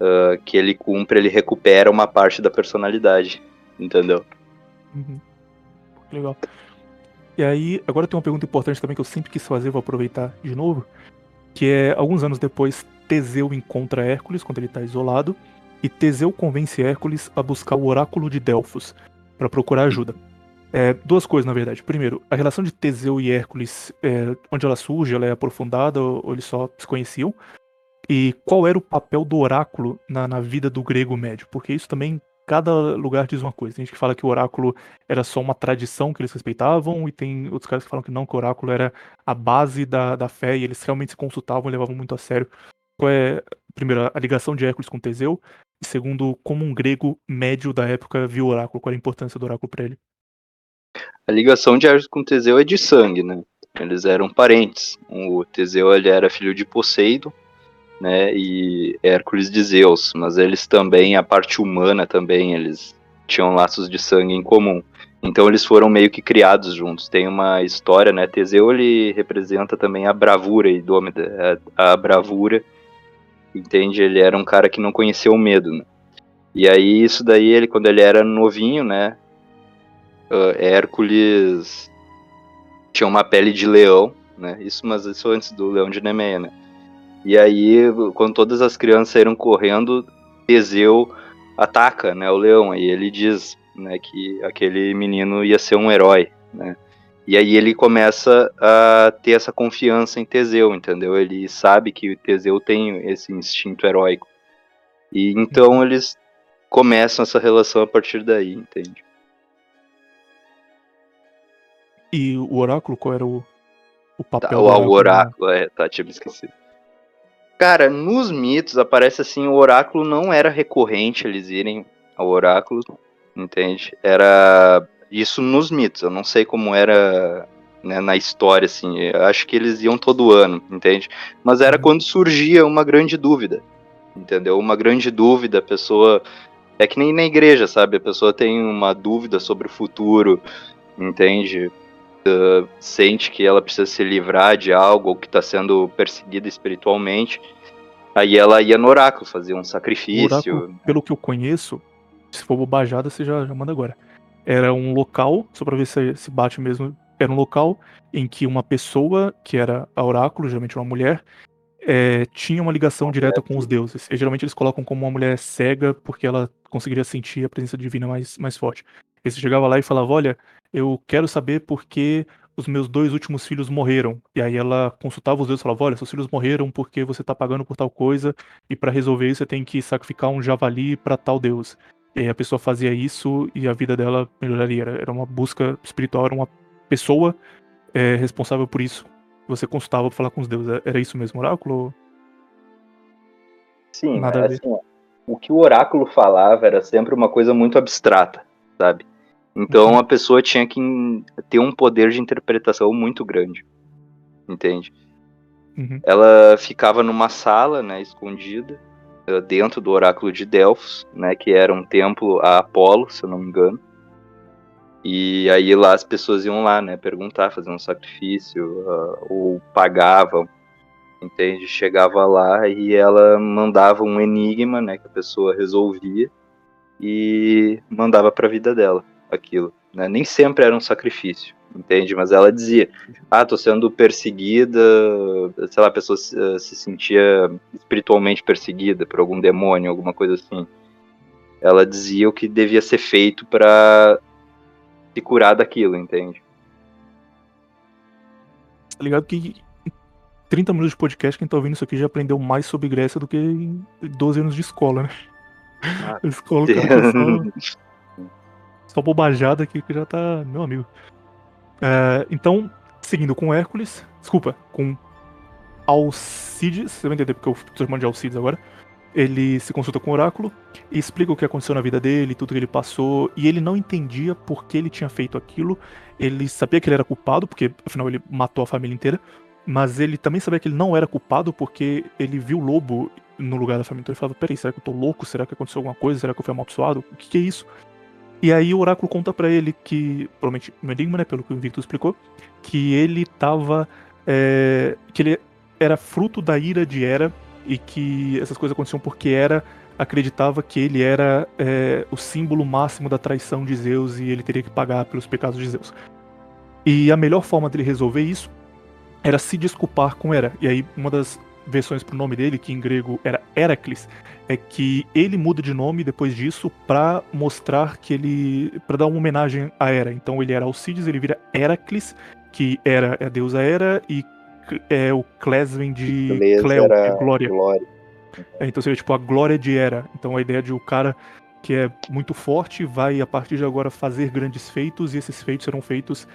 ah, que ele cumpre, ele recupera uma parte da personalidade. Entendeu? Uhum. Legal. E aí, agora tem uma pergunta importante também que eu sempre quis fazer, vou aproveitar de novo. Que é, alguns anos depois, Teseu encontra Hércules quando ele tá isolado. E Teseu convence Hércules a buscar o oráculo de Delfos para procurar ajuda. É, duas coisas, na verdade. Primeiro, a relação de Teseu e Hércules, é, onde ela surge, ela é aprofundada ou, ou eles só se conheciam? E qual era o papel do oráculo na, na vida do grego médio? Porque isso também, cada lugar diz uma coisa. Tem gente que fala que o oráculo era só uma tradição que eles respeitavam, e tem outros caras que falam que não, que o oráculo era a base da, da fé, e eles realmente se consultavam e levavam muito a sério. Qual é, primeiro, a ligação de Hércules com Teseu? E segundo, como um grego médio da época viu o oráculo? Qual era a importância do oráculo para ele? A ligação de Hércules com Teseu é de sangue, né? Eles eram parentes. O Teseu ele era filho de Poseidon, né? E Hércules de Zeus. Mas eles também, a parte humana também, eles tinham laços de sangue em comum. Então eles foram meio que criados juntos. Tem uma história, né? Teseu ele representa também a bravura idômita, a, a bravura. Entende? Ele era um cara que não conhecia o medo, né? E aí isso daí ele quando ele era novinho, né? uh, Hércules tinha uma pele de leão, né? Isso, mas isso antes do leão de Nemeia, né? E aí, quando todas as crianças saíram correndo, Teseu ataca, né, o leão. E ele diz, né, que aquele menino ia ser um herói, né? E aí ele começa a ter essa confiança em Teseu, entendeu? Ele sabe que Teseu tem esse instinto heróico. E então eles começam essa relação a partir daí, entende? E o oráculo, qual era o, o papel Tá, do o, o oráculo? oráculo, é, tá, tinha me esquecido. Cara, nos mitos aparece assim, o oráculo não era recorrente eles irem ao oráculo, entende? Era isso nos mitos, eu não sei como era né, na história, assim, acho que eles iam todo ano, entende? Mas era quando surgia uma grande dúvida, entendeu? Uma grande dúvida, a pessoa. É que nem na igreja, sabe? A pessoa tem uma dúvida sobre o futuro, entende? Uh, sente que ela precisa se livrar de algo ou que está sendo perseguida espiritualmente. Aí ela ia no oráculo, fazia um sacrifício. oráculo, pelo que eu conheço, se for bobajada, você já, já manda agora. Era um local, só pra ver se, se bate mesmo, era um local em que uma pessoa, que era a oráculo, geralmente uma mulher, é, tinha uma ligação direta com os deuses. E geralmente eles colocam como uma mulher cega, porque ela conseguiria sentir a presença divina mais, mais forte. E você chegava lá e falava, olha, eu quero saber por que os meus dois últimos filhos morreram. E aí ela consultava os deuses e falava, olha, seus filhos morreram porque você tá pagando por tal coisa, e para resolver isso você tem que sacrificar um javali para tal deus. E aí a pessoa fazia isso e a vida dela melhoraria. Era, uma busca espiritual, era uma pessoa é, responsável por isso. Você consultava pra falar com os deuses. Era isso mesmo, oráculo? Sim, Nada é assim, o que o oráculo falava era sempre uma coisa muito abstrata, sabe? Então Uhum. a pessoa tinha que ter um poder de interpretação muito grande, entende? Uhum. Ela ficava numa sala, né, escondida, eh, dentro do oráculo de Delfos, né, que era um templo a Apolo, se eu não me engano. E aí lá as pessoas iam lá, né, perguntar, fazer um sacrifício, ah, ou pagavam. entende? Chegava lá e ela mandava um enigma, né, que a pessoa resolvia e mandava para a vida dela aquilo. Né? Nem sempre era um sacrifício, entende? Mas ela dizia: Ah, tô sendo perseguida, sei lá, a pessoa se, eh, se sentia espiritualmente perseguida por algum demônio, alguma coisa assim. Ela dizia o que devia ser feito para se curar daquilo, entende? Tá ligado que 30 minutos de podcast, quem tá ouvindo isso aqui já aprendeu mais sobre Grécia do que em 12 anos de escola, né? Ah, escola, cara, só, bobajada aqui que já tá. Meu amigo. É, então, seguindo com Hércules, desculpa, com Alcides, você vai entender porque eu tô chamando de Alcides agora. Ele se consulta com o oráculo e explica o que aconteceu na vida dele, tudo que ele passou, e ele não entendia por que ele tinha feito aquilo. Ele sabia que ele era culpado, porque afinal ele matou a família inteira, mas ele também sabia que ele não era culpado porque ele viu o lobo no lugar da família. Então ele falava: Peraí, será que eu tô louco? Será que aconteceu alguma coisa? Será que eu fui amaldiçoado? O que, que é isso? E aí o oráculo conta para ele que, provavelmente no enigma, né, pelo que o Invictus explicou, que ele tava. É, que ele era fruto da ira de Hera e que essas coisas aconteciam porque Hera acreditava que ele era é, o símbolo máximo da traição de Zeus e ele teria que pagar pelos pecados de Zeus. E a melhor forma dele resolver isso era se desculpar com Hera. E aí, uma das versões pro nome dele, que em grego era Heracles, é que ele muda de nome depois disso para mostrar que ele. para dar uma homenagem a Hera. Então ele era Alcides, ele vira Heracles, que era é a deusa Hera, e é o Clesven de Cleo, de Glória. glória. É, então seria tipo a glória de Hera. Então a ideia de o cara que é muito forte vai a partir de agora fazer grandes feitos, e esses feitos serão feitos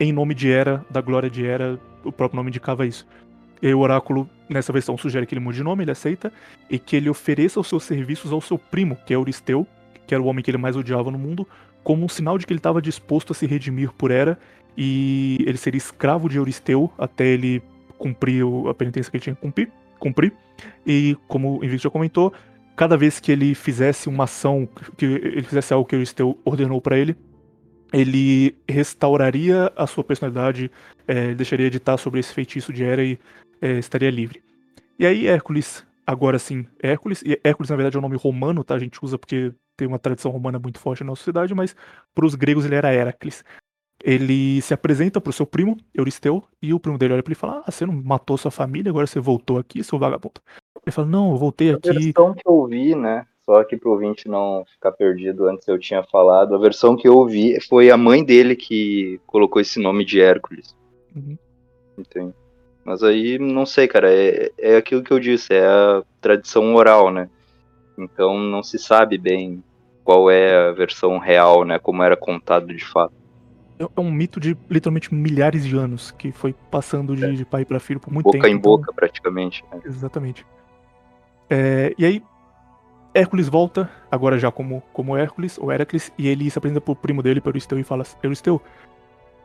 em nome de Hera, da glória de Hera, o próprio nome indicava isso. E o oráculo, nessa versão, sugere que ele mude de nome, ele aceita, e que ele ofereça os seus serviços ao seu primo, que é Euristeu, que era o homem que ele mais odiava no mundo, como um sinal de que ele estava disposto a se redimir por Hera, e ele seria escravo de Euristeu até ele cumprir a penitência que ele tinha que cumprir. cumprir. E, como o Invicto já comentou, cada vez que ele fizesse uma ação, que ele fizesse algo que Euristeu ordenou para ele, ele restauraria a sua personalidade, é, deixaria de estar sobre esse feitiço de Hera e é, estaria livre. E aí Hércules, agora sim, Hércules, e Hércules na verdade é um nome romano, tá? A gente usa porque tem uma tradição romana muito forte na nossa sociedade, mas para os gregos ele era Heracles. Ele se apresenta para o seu primo, Euristeu, e o primo dele olha para ele e fala: Ah, você não matou sua família, agora você voltou aqui, seu vagabundo. Ele fala: Não, eu voltei aqui. A versão que eu vi, né? Só aqui pro ouvinte não ficar perdido, antes eu tinha falado, a versão que eu ouvi foi a mãe dele que colocou esse nome de Hércules. Uhum. Entende? Mas aí, não sei, cara, é, é aquilo que eu disse, é a tradição oral, né? Então não se sabe bem qual é a versão real, né? Como era contado de fato. É, é um mito de literalmente milhares de anos que foi passando de, é. de pai para filho por muito boca tempo. Boca em então... boca, praticamente. Né? Exatamente. É, e aí, Hércules volta, agora já como, como Hércules, ou Heracles, e ele se apresenta pro primo dele, Euristeu, e fala: Euristeu,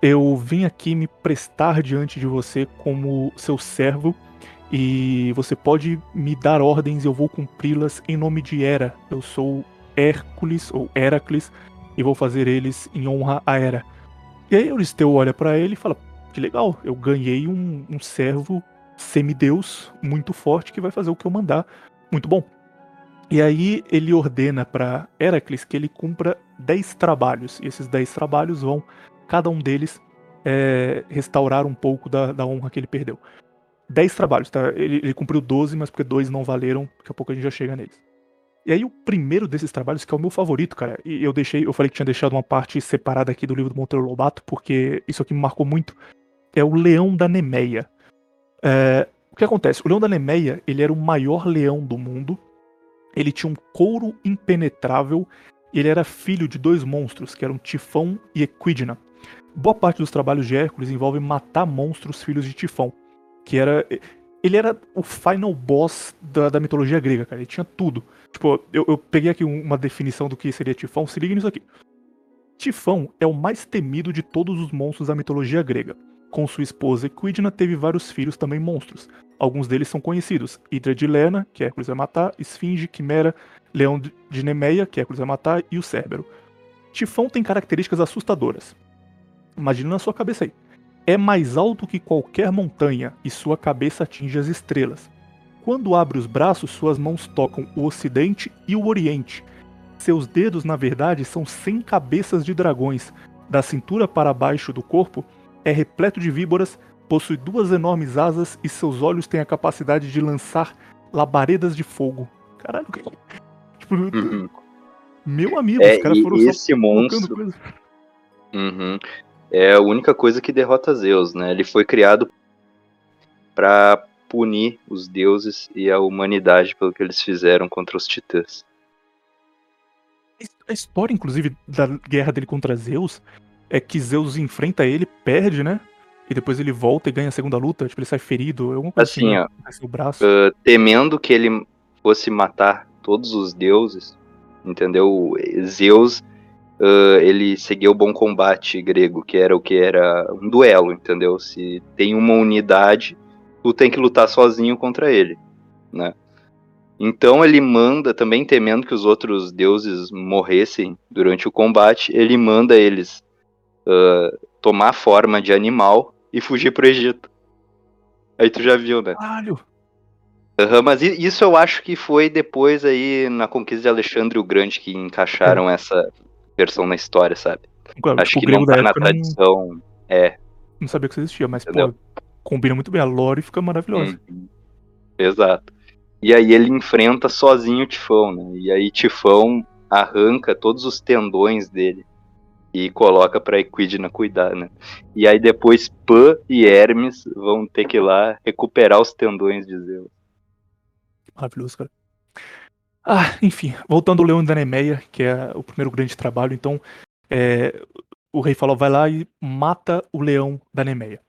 eu vim aqui me prestar diante de você como seu servo, e você pode me dar ordens eu vou cumpri-las em nome de Hera. Eu sou Hércules, ou Heracles, e vou fazer eles em honra a Hera. E aí Euristeu olha para ele e fala: Que legal, eu ganhei um, um servo semideus muito forte que vai fazer o que eu mandar. Muito bom. E aí ele ordena para Heracles que ele cumpra 10 trabalhos. E esses 10 trabalhos vão, cada um deles, é, restaurar um pouco da, da, honra que ele perdeu. 10 trabalhos, tá? Ele, ele, cumpriu 12, mas porque dois não valeram, daqui a pouco a gente já chega neles. E aí o primeiro desses trabalhos, que é o meu favorito, cara, e eu deixei, eu falei que tinha deixado uma parte separada aqui do livro do Monteiro Lobato, porque isso aqui me marcou muito, é o Leão da Nemeia. É, o que acontece? O Leão da Nemeia, ele era o maior leão do mundo, ele tinha um couro impenetrável ele era filho de dois monstros, que eram Tifão e Equidna. Boa parte dos trabalhos de Hércules envolve matar monstros filhos de Tifão, que era ele era o final boss da, da mitologia grega, cara. Ele tinha tudo. Tipo, eu, eu peguei aqui uma definição do que seria Tifão. Se liga nisso aqui. Tifão é o mais temido de todos os monstros da mitologia grega. Com sua esposa Equidna, teve vários filhos também monstros. Alguns deles são conhecidos: Hidra de Lerna, que Hércules vai matar, Esfinge, Quimera, Leão de Nemeia, que Hércules vai matar, e o Cérbero. Tifão tem características assustadoras. Imagina na sua cabeça aí. É mais alto que qualquer montanha e sua cabeça atinge as estrelas. Quando abre os braços, suas mãos tocam o Ocidente e o Oriente. Seus dedos, na verdade, são cem cabeças de dragões. Da cintura para baixo do corpo, é repleto de víboras, possui duas enormes asas e seus olhos têm a capacidade de lançar labaredas de fogo. Caralho, tipo, Uhum. meu amigo, É, os caras foram só esse colocando monstro coisa. uhum, é a única coisa que derrota Zeus, né? Ele foi criado pra punir os deuses e a humanidade pelo que eles fizeram contra os titãs. A história, inclusive, da guerra dele contra Zeus é que Zeus enfrenta ele, perde, né? E depois ele volta e ganha a segunda luta. Tipo, ele sai ferido. Alguma coisa Assim, né? ó, Acontece no braço. Uh, temendo que ele fosse matar todos os deuses, entendeu? Zeus, uh, ele seguia o bom combate grego, que era o que era um duelo, entendeu? Se tem uma unidade, tu tem que lutar sozinho contra ele, né? Então ele manda, também temendo que os outros deuses morressem durante o combate, ele manda eles uh, tomar forma de animal e fugir pro Egito. Aí tu já viu, né? Caralho! Aham, mas isso eu acho que foi depois aí na conquista de Alexandre o Grande que encaixaram essa versão na história, sabe? Claro, acho que não tá na não, tradição. É, não sabia que isso existia, mas, Entendeu? pô, combina muito bem. A lore fica maravilhosa. uhum. Exato. E aí ele enfrenta sozinho o Tifão, né? E aí Tifão arranca todos os tendões dele e coloca pra Equidna cuidar, né? E aí depois Pan e Hermes vão ter que ir lá recuperar os tendões de Zeus. Maravilhoso, cara. Ah, enfim, voltando ao Leão da Nemeia, que é o primeiro grande trabalho, então é, o rei falou, vai lá e mata o leão da Nemeia.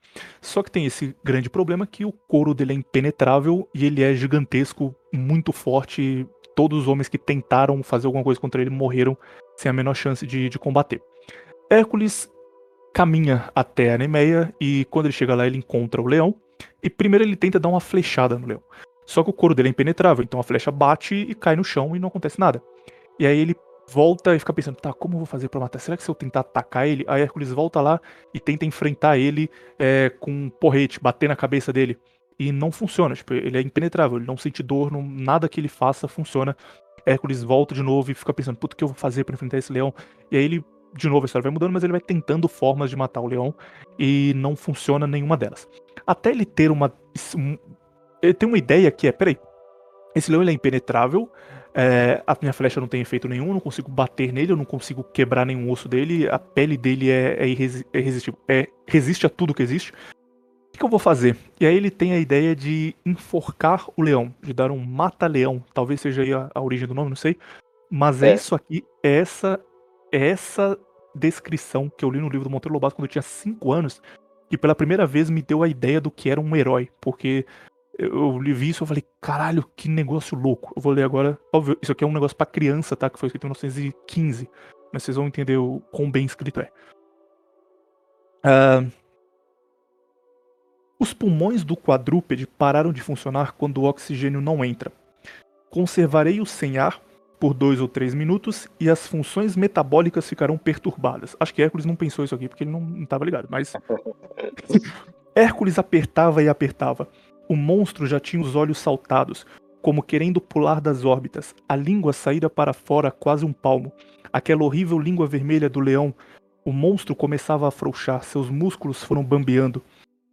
Só que tem esse grande problema que o couro dele é impenetrável e ele é gigantesco, muito forte. Todos os homens que tentaram fazer alguma coisa contra ele morreram sem a menor chance de, de combater. Hércules caminha até a Nemeia e quando ele chega lá ele encontra o leão e primeiro ele tenta dar uma flechada no leão. Só que o couro dele é impenetrável, então a flecha bate e cai no chão e não acontece nada. E aí ele volta e fica pensando, tá, como eu vou fazer pra matar? Será que se eu tentar atacar ele, a Hércules volta lá e tenta enfrentar ele é, com um porrete, bater na cabeça dele. E não funciona, tipo, ele é impenetrável, ele não sente dor, não, nada que ele faça funciona. Hércules volta de novo e fica pensando, puta, o que eu vou fazer pra enfrentar esse leão? E aí ele, de novo, a história vai mudando, mas ele vai tentando formas de matar o leão e não funciona nenhuma delas. Até ele ter uma. um- ele tem uma ideia que é, peraí, esse leão ele é impenetrável, é, a minha flecha não tem efeito nenhum, não consigo bater nele, eu não consigo quebrar nenhum osso dele, a pele dele é, é, é é, resiste a tudo que existe. O que, eu vou fazer? E aí ele tem a ideia de enforcar o leão, de dar um mata-leão, talvez seja aí a, a origem do nome, não sei. Mas é, É. isso aqui, é essa, é essa descrição que eu li no livro do Monteiro Lobato quando eu tinha 5 anos, que pela primeira vez me deu a ideia do que era um herói, porque eu li isso e falei, caralho, que negócio louco. Eu vou ler agora. Óbvio, isso aqui é um negócio pra criança, tá? Que foi escrito em 1915. Mas vocês vão entender o quão bem escrito é. Ah, os pulmões do quadrúpede pararam de funcionar quando o oxigênio não entra. Conservarei-o sem ar por dois ou três minutos e as funções metabólicas ficarão perturbadas. Acho que Hércules não pensou isso aqui porque ele não estava ligado, mas. Hércules apertava e apertava. O monstro já tinha os olhos saltados, como querendo pular das órbitas, a língua saíra para fora quase um palmo. Aquela horrível língua vermelha do leão. O monstro começava a afrouxar, seus músculos foram bambeando.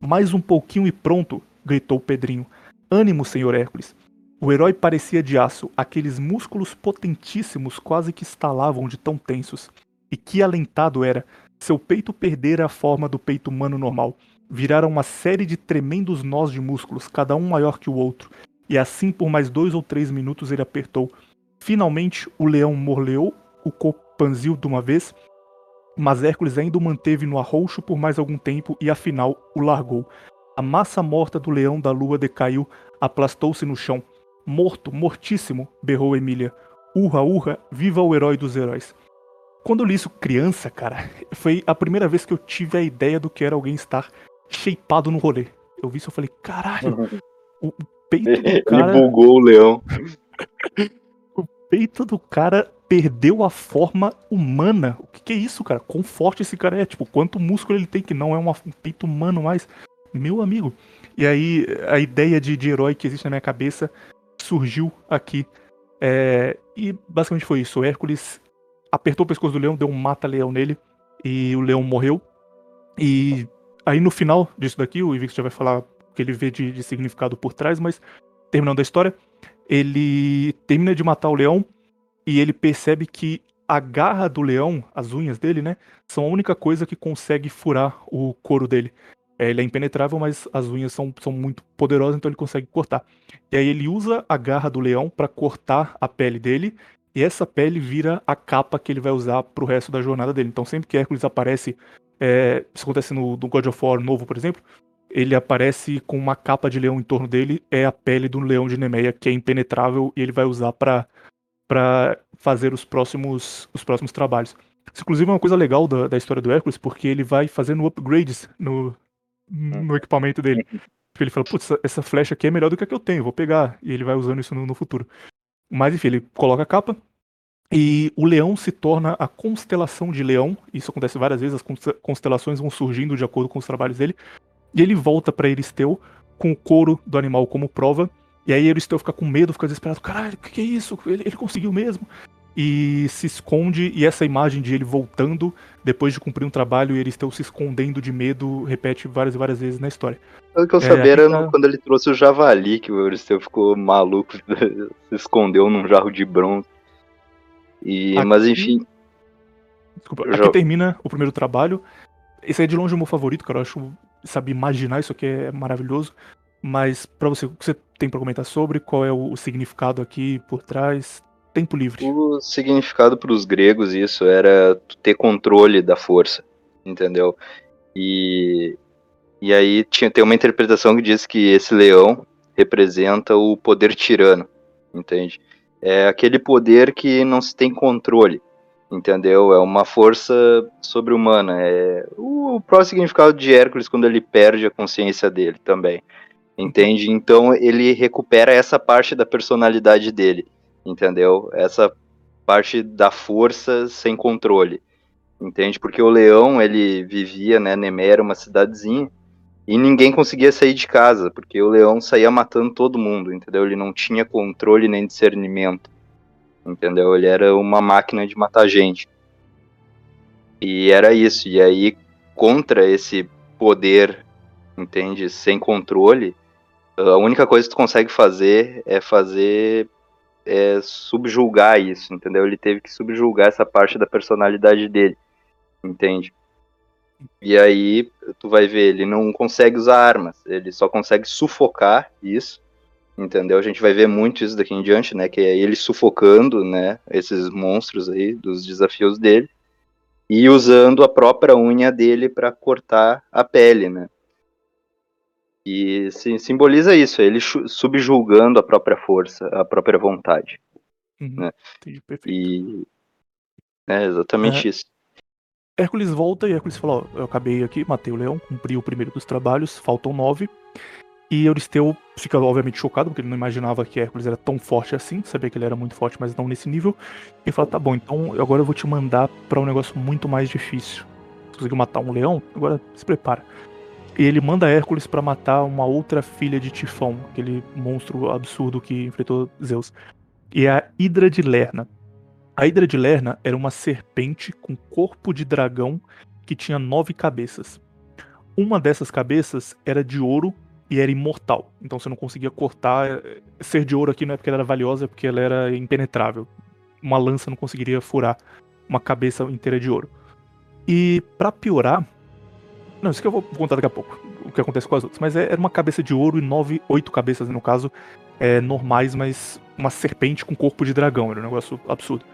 Mais um pouquinho e pronto, gritou Pedrinho. Ânimo, senhor Hércules. O herói parecia de aço, aqueles músculos potentíssimos quase que estalavam de tão tensos. E que alentado era! Seu peito perdera a forma do peito humano normal. Virara uma série de tremendos nós de músculos, cada um maior que o outro. E assim por mais dois ou três minutos ele apertou. Finalmente, o leão morleou o copanzil de uma vez, mas Hércules ainda o manteve no arrouxo por mais algum tempo e afinal o largou. A massa morta do leão da lua decaiu, aplastou-se no chão. Morto, mortíssimo, berrou Emília. Urra, urra, viva o herói dos heróis. Quando eu li isso criança, cara, foi a primeira vez que eu tive a ideia do que era alguém estar shapeado no rolê. Eu vi isso e falei, caralho, o peito do Ele cara, bugou o leão. o peito do cara perdeu a forma humana. O que, que, é isso, cara? Quão forte esse cara é? Tipo, quanto músculo ele tem que não é uma, um peito humano mais. Meu amigo. E aí, a ideia de, de herói que existe na minha cabeça surgiu aqui. É, e basicamente foi isso. O Hércules apertou o pescoço do leão, deu um mata-leão nele. E o leão morreu. E aí no final disso daqui, o Ivix já vai falar o que ele vê de, de significado por trás, mas terminando a história, ele termina de matar o leão e ele percebe que a garra do leão, as unhas dele, né, são a única coisa que consegue furar o couro dele. É, ele é impenetrável, mas as unhas são, são muito poderosas, então ele consegue cortar. E aí ele usa a garra do leão para cortar a pele dele, e essa pele vira a capa que ele vai usar pro resto da jornada dele. Então sempre que Hércules aparece, é, isso acontece no, no God of War novo, por exemplo, ele aparece com uma capa de leão em torno dele, é a pele do leão de Nemeia, que é impenetrável, e ele vai usar para para fazer os próximos, os próximos trabalhos. Isso, inclusive, é uma coisa legal da, da história do Hércules, porque ele vai fazendo upgrades no, no equipamento dele. Porque ele fala, putz, essa flecha aqui é melhor do que a que eu tenho, vou pegar. E ele vai usando isso no, no futuro. Mas, enfim, ele coloca a capa, e o leão se torna a constelação de leão. Isso acontece várias vezes, as constelações vão surgindo de acordo com os trabalhos dele. E ele volta para Eristeu com o couro do animal como prova. E aí Euristeu fica com medo, fica desesperado. Caralho, o que, que, é isso? Ele, ele, conseguiu mesmo. E se esconde, e essa imagem de ele voltando, depois de cumprir um trabalho, e Euristeu se escondendo de medo, repete várias e várias vezes na história. O que eu é, sabia era tá... quando ele trouxe o javali, que o Euristeu ficou maluco, se escondeu num jarro de bronze. E, aqui... Mas enfim. Desculpa, aqui já... termina o primeiro trabalho. Esse é de longe o meu favorito, cara. Eu acho, sabe, imaginar isso aqui é maravilhoso. Mas para você, o que você tem para comentar sobre? Qual é o, o, significado aqui por trás? Tempo livre. O significado para os gregos isso era ter controle da força, entendeu? E e aí tinha tem uma interpretação que diz que esse leão representa o poder tirano, entende? É aquele poder que não se tem controle, entendeu? É uma força sobre-humana. É o, próprio significado de Hércules quando ele perde a consciência dele também entende? Então ele recupera essa parte da personalidade dele, entendeu? Essa parte da força sem controle, entende? Porque o leão, ele vivia, né, Nemera, uma cidadezinha, e ninguém conseguia sair de casa, porque o leão saía matando todo mundo, entendeu? Ele não tinha controle nem discernimento, entendeu? Ele era uma máquina de matar gente. E era isso, e aí contra esse poder, entende, sem controle, a única coisa que tu consegue fazer é fazer é subjulgar isso, entendeu? Ele teve que subjulgar essa parte da personalidade dele, entende? E aí tu vai ver, ele não consegue usar armas, ele só consegue sufocar isso, entendeu? A gente vai ver muito isso daqui em diante, né? Que é ele sufocando, né? Esses monstros aí dos desafios dele e usando a própria unha dele para cortar a pele, né? E sim, simboliza isso, ele subjulgando a própria força, a própria vontade. Uhum, né? Entendi, perfeito. E é exatamente é. isso. Hércules volta e Hércules fala: ó, eu acabei aqui, matei o leão, cumpri o primeiro dos trabalhos, faltam nove. E Euristeu fica obviamente chocado, porque ele não imaginava que Hércules era tão forte assim, sabia que ele era muito forte, mas não nesse nível. E fala: tá bom, então agora eu vou te mandar para um negócio muito mais difícil. Você conseguiu matar um leão? Agora se prepara. E ele manda Hércules para matar uma outra filha de Tifão, aquele monstro absurdo que enfrentou Zeus. E é a Hidra de Lerna. A Hidra de Lerna era uma serpente com corpo de dragão que tinha nove cabeças. Uma dessas cabeças era de ouro e era imortal. Então você não conseguia cortar. Ser de ouro aqui não é porque ela era valiosa, é porque ela era impenetrável. Uma lança não conseguiria furar uma cabeça inteira de ouro. E para piorar, não, isso que eu vou contar daqui a pouco, o que acontece com as outras. Mas é, era uma cabeça de ouro e nove, oito cabeças, no caso, é, normais, mas uma serpente com corpo de dragão. Era um negócio absurdo.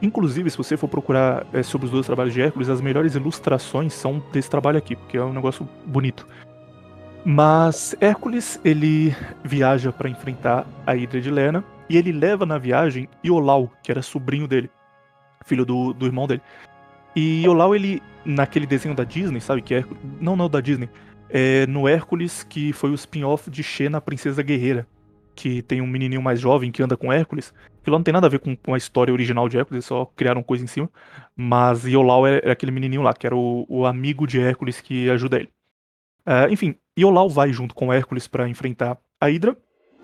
Inclusive, se você for procurar é, sobre os dois trabalhos de Hércules, as melhores ilustrações são desse trabalho aqui, porque é um negócio bonito. Mas Hércules, ele viaja para enfrentar a Hidra de Lena, e ele leva na viagem Iolau, que era sobrinho dele, filho do, do irmão dele. E Iolau, ele, naquele desenho da Disney, sabe? Que é. Não, não, da Disney. É no Hércules, que foi o spin-off de Xena, a Princesa Guerreira. que tem um menininho mais jovem que anda com Hércules. Que lá não tem nada a ver com, com a história original de Hércules, só criaram coisa em cima. Mas Iolau é, é aquele menininho lá, que era o, o, amigo de Hércules que ajuda ele. Uh, enfim, Iolau vai junto com Hércules para enfrentar a Hidra.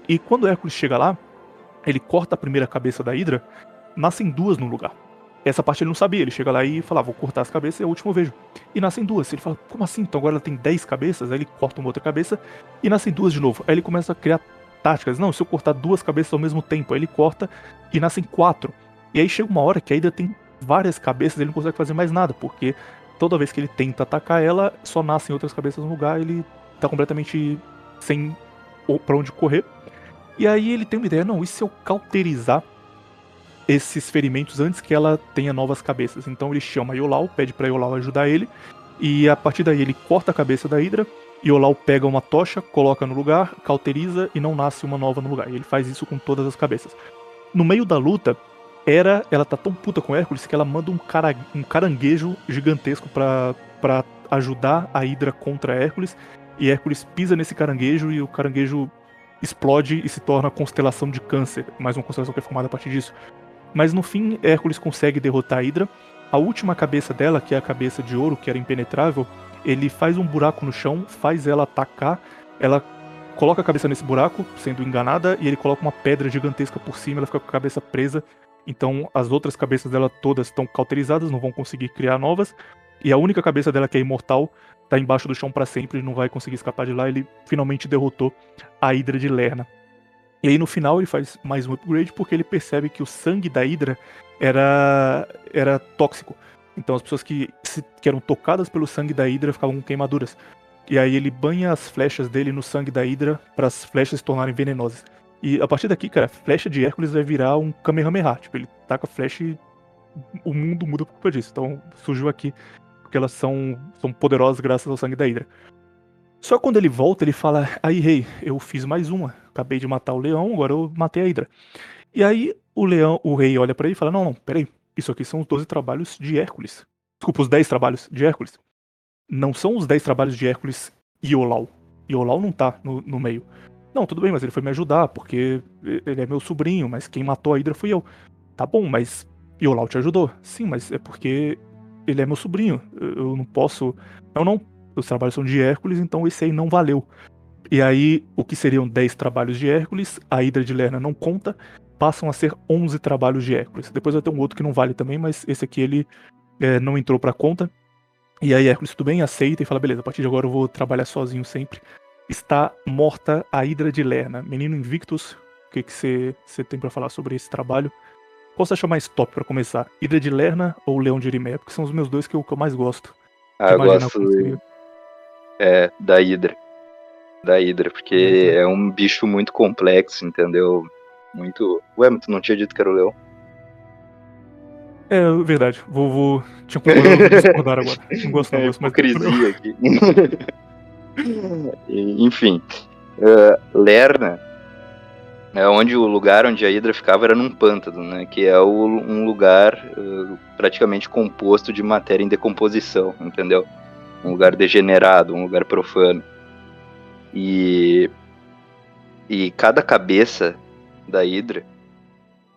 E quando Hércules chega lá, ele corta a primeira cabeça da Hidra, nascem duas no lugar. Essa parte ele não sabia, ele chega lá e fala, ah, vou cortar as cabeças e é a última eu vejo. E nascem duas. Ele fala, como assim? Então agora ela tem dez cabeças? Aí ele corta uma outra cabeça e nascem duas de novo. Aí ele começa a criar táticas. Não, se eu cortar duas cabeças ao mesmo tempo, aí ele corta e nascem quatro. E aí chega uma hora que a Hidra tem várias cabeças ele não consegue fazer mais nada, porque toda vez que ele tenta atacar ela, só nascem outras cabeças no lugar, ele tá completamente sem pra onde correr. E aí ele tem uma ideia, não, e se eu cauterizar esses ferimentos antes que ela tenha novas cabeças. Então ele chama Yolau, pede para Yolau ajudar ele, e a partir daí ele corta a cabeça da Hydra, Yolau pega uma tocha, coloca no lugar, cauteriza e não nasce uma nova no lugar. E ele faz isso com todas as cabeças. No meio da luta, Era, ela tá tão puta com Hércules que ela manda um, cara, um caranguejo gigantesco para ajudar a Hydra contra Hércules. E Hércules pisa nesse caranguejo e o caranguejo explode e se torna a constelação de câncer. Mais uma constelação que é formada a partir disso. Mas no fim, Hércules consegue derrotar a Hydra. A última cabeça dela, que é a cabeça de ouro, que era impenetrável, ele faz um buraco no chão, faz ela atacar, ela coloca a cabeça nesse buraco, sendo enganada, e ele coloca uma pedra gigantesca por cima, ela fica com a cabeça presa. Então as outras cabeças dela todas estão cauterizadas, não vão conseguir criar novas. E a única cabeça dela que é imortal tá embaixo do chão para sempre, não vai conseguir escapar de lá. Ele finalmente derrotou a Hydra de Lerna. E aí no final ele faz mais um upgrade porque ele percebe que o sangue da Hydra era, era tóxico. Então as pessoas que, se, que eram tocadas pelo sangue da Hydra ficavam com queimaduras. E aí ele banha as flechas dele no sangue da Hydra para as flechas se tornarem venenosas. E a partir daqui, cara, a flecha de Hércules vai virar um Kamehameha. Tipo, ele taca a flecha e o mundo muda por culpa disso. Então surgiu aqui porque elas são, são poderosas graças ao sangue da Hydra. Só quando ele volta, ele fala: Aí, rei, eu fiz mais uma. Acabei de matar o leão, agora eu matei a Hydra. E aí o leão, o rei olha para ele e fala: Não, não, peraí. Isso aqui são os 12 trabalhos de Hércules. Desculpa, os 10 trabalhos de Hércules. Não são os 10 trabalhos de Hércules e Olau. E Olau não tá no, no meio. Não, tudo bem, mas ele foi me ajudar, porque ele é meu sobrinho, mas quem matou a Hydra fui eu. Tá bom, mas Iolau te ajudou. Sim, mas é porque ele é meu sobrinho. Eu não posso. Eu não os trabalhos são de Hércules, então esse aí não valeu. E aí, o que seriam 10 trabalhos de Hércules, a Hidra de Lerna não conta, passam a ser 11 trabalhos de Hércules. Depois vai ter um outro que não vale também, mas esse aqui ele é, não entrou pra conta. E aí Hércules tudo bem, aceita e fala, beleza, a partir de agora eu vou trabalhar sozinho sempre. Está morta a Hidra de Lerna. Menino Invictus, o que você tem para falar sobre esse trabalho? Qual você acha mais top para começar? Hidra de Lerna ou Leão de Erimé? Porque são os meus dois que eu, que eu mais gosto. Ah, eu gosto é, da Hydra. Da Hydra, porque uhum. é um bicho muito complexo, entendeu? Muito. Ué, mas tu não tinha dito que era o leão? É, verdade. Vou. vou... Tinha que discordar agora. Não gosto, não é, gosto mais. Hipocrisia aqui. Enfim. Uh, Lerna é onde o lugar onde a Hydra ficava era num pântano, né? Que é o, um lugar uh, praticamente composto de matéria em decomposição, entendeu? Um lugar degenerado, um lugar profano. E e cada cabeça da Hydra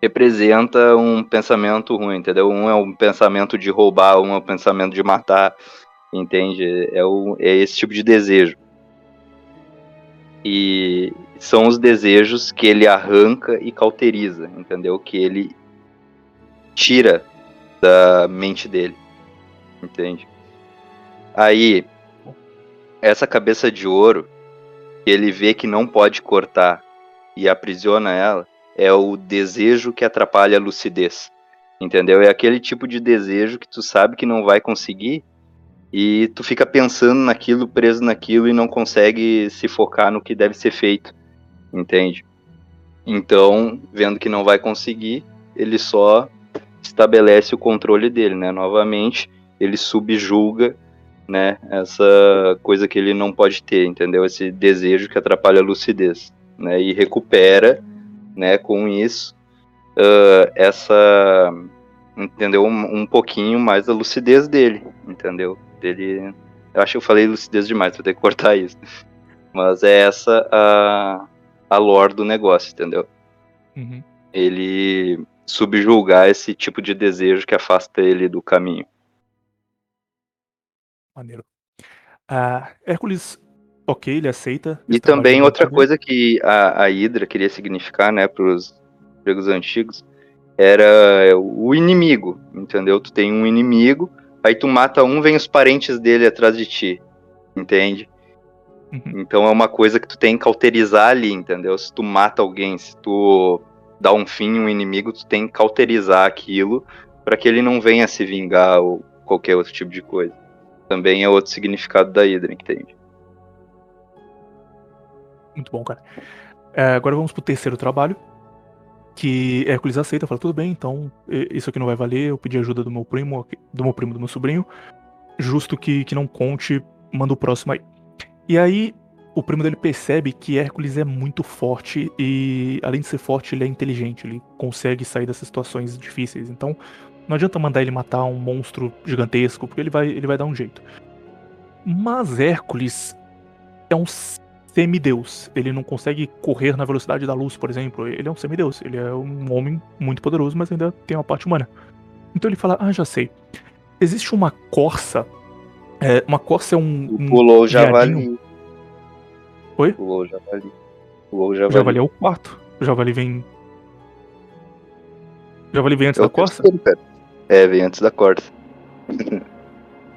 representa um pensamento ruim, entendeu? Um é um pensamento de roubar, um é um pensamento de matar, entende? É, o, é esse tipo de desejo. E são os desejos que ele arranca e cauteriza, entendeu? Que ele tira da mente dele, entende? Aí, essa cabeça de ouro, ele vê que não pode cortar e aprisiona ela, é o desejo que atrapalha a lucidez. Entendeu? É aquele tipo de desejo que tu sabe que não vai conseguir e tu fica pensando naquilo, preso naquilo e não consegue se focar no que deve ser feito. Entende? Então, vendo que não vai conseguir, ele só estabelece o controle dele, né? Novamente, ele subjuga né? Essa coisa que ele não pode ter, entendeu? Esse desejo que atrapalha a lucidez, né? E recupera, né? Com isso, uh, essa, entendeu? Um, um, pouquinho mais da lucidez dele, entendeu? Dele, eu acho que eu falei lucidez demais, vou ter que cortar isso. Mas é essa a, a lore do negócio, entendeu? Uhum. Ele subjulgar esse tipo de desejo que afasta ele do caminho. Maneiro. Ah, Hércules, ok, ele aceita. E também outra coisa que a, a Hydra queria significar, né, para os gregos antigos, era o inimigo, entendeu? Tu tem um inimigo, aí tu mata um, vem os parentes dele atrás de ti, entende? Uhum. Então é uma coisa que tu tem que cauterizar ali, entendeu? Se tu mata alguém, se tu dá um fim em um inimigo, tu tem que cauterizar aquilo para que ele não venha se vingar ou qualquer outro tipo de coisa. Também é outro significado da Hydra, entende? Muito bom, cara. É, agora vamos pro terceiro trabalho. Que Hércules aceita, fala, tudo bem, então isso aqui não vai valer, eu pedi ajuda do meu primo, do meu primo, do meu sobrinho. Justo que, que não conte, manda o próximo aí. E aí, o primo dele percebe que Hércules é muito forte e, além de ser forte, ele é inteligente, ele consegue sair dessas situações difíceis. Então, não adianta mandar ele matar um monstro gigantesco, porque ele vai, ele vai dar um jeito. Mas Hércules é um semideus. Ele não consegue correr na velocidade da luz, por exemplo. Ele é um semideus. Ele é um homem muito poderoso, mas ainda tem uma parte humana. Então ele fala: Ah, já sei. Existe uma corça. É, uma corça é um. um Pulou o javali. Oi? Pulou o javali. Pulou o O javali. javali é o quarto. O javali vem. O javali vem antes o da corça? cara. É, vem antes da corça.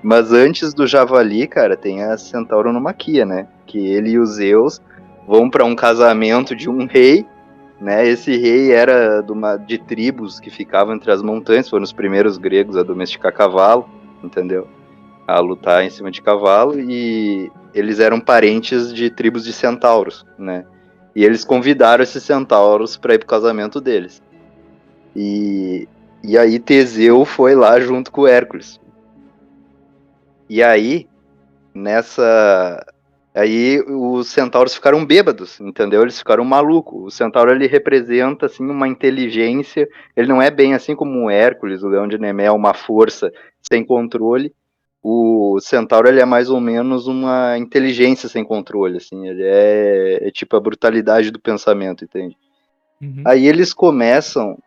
Mas antes do javali, cara, tem a Centauronomaquia, né? Que ele e os Zeus vão para um casamento de um rei, né? Esse rei era de, uma, de tribos que ficavam entre as montanhas, foram os primeiros gregos a domesticar cavalo, entendeu? A lutar em cima de cavalo e eles eram parentes de tribos de centauros, né? E eles convidaram esses centauros para ir pro casamento deles. E, e aí Teseu foi lá junto com o Hércules. E aí, nessa. Aí os centauros ficaram bêbados, entendeu? Eles ficaram malucos. O centauro ele representa assim uma inteligência. Ele não é bem assim como o Hércules, o leão de Nemé, uma força sem controle. O centauro ele é mais ou menos uma inteligência sem controle, assim. Ele é, é tipo a brutalidade do pensamento, entende? Uhum. Aí eles começam,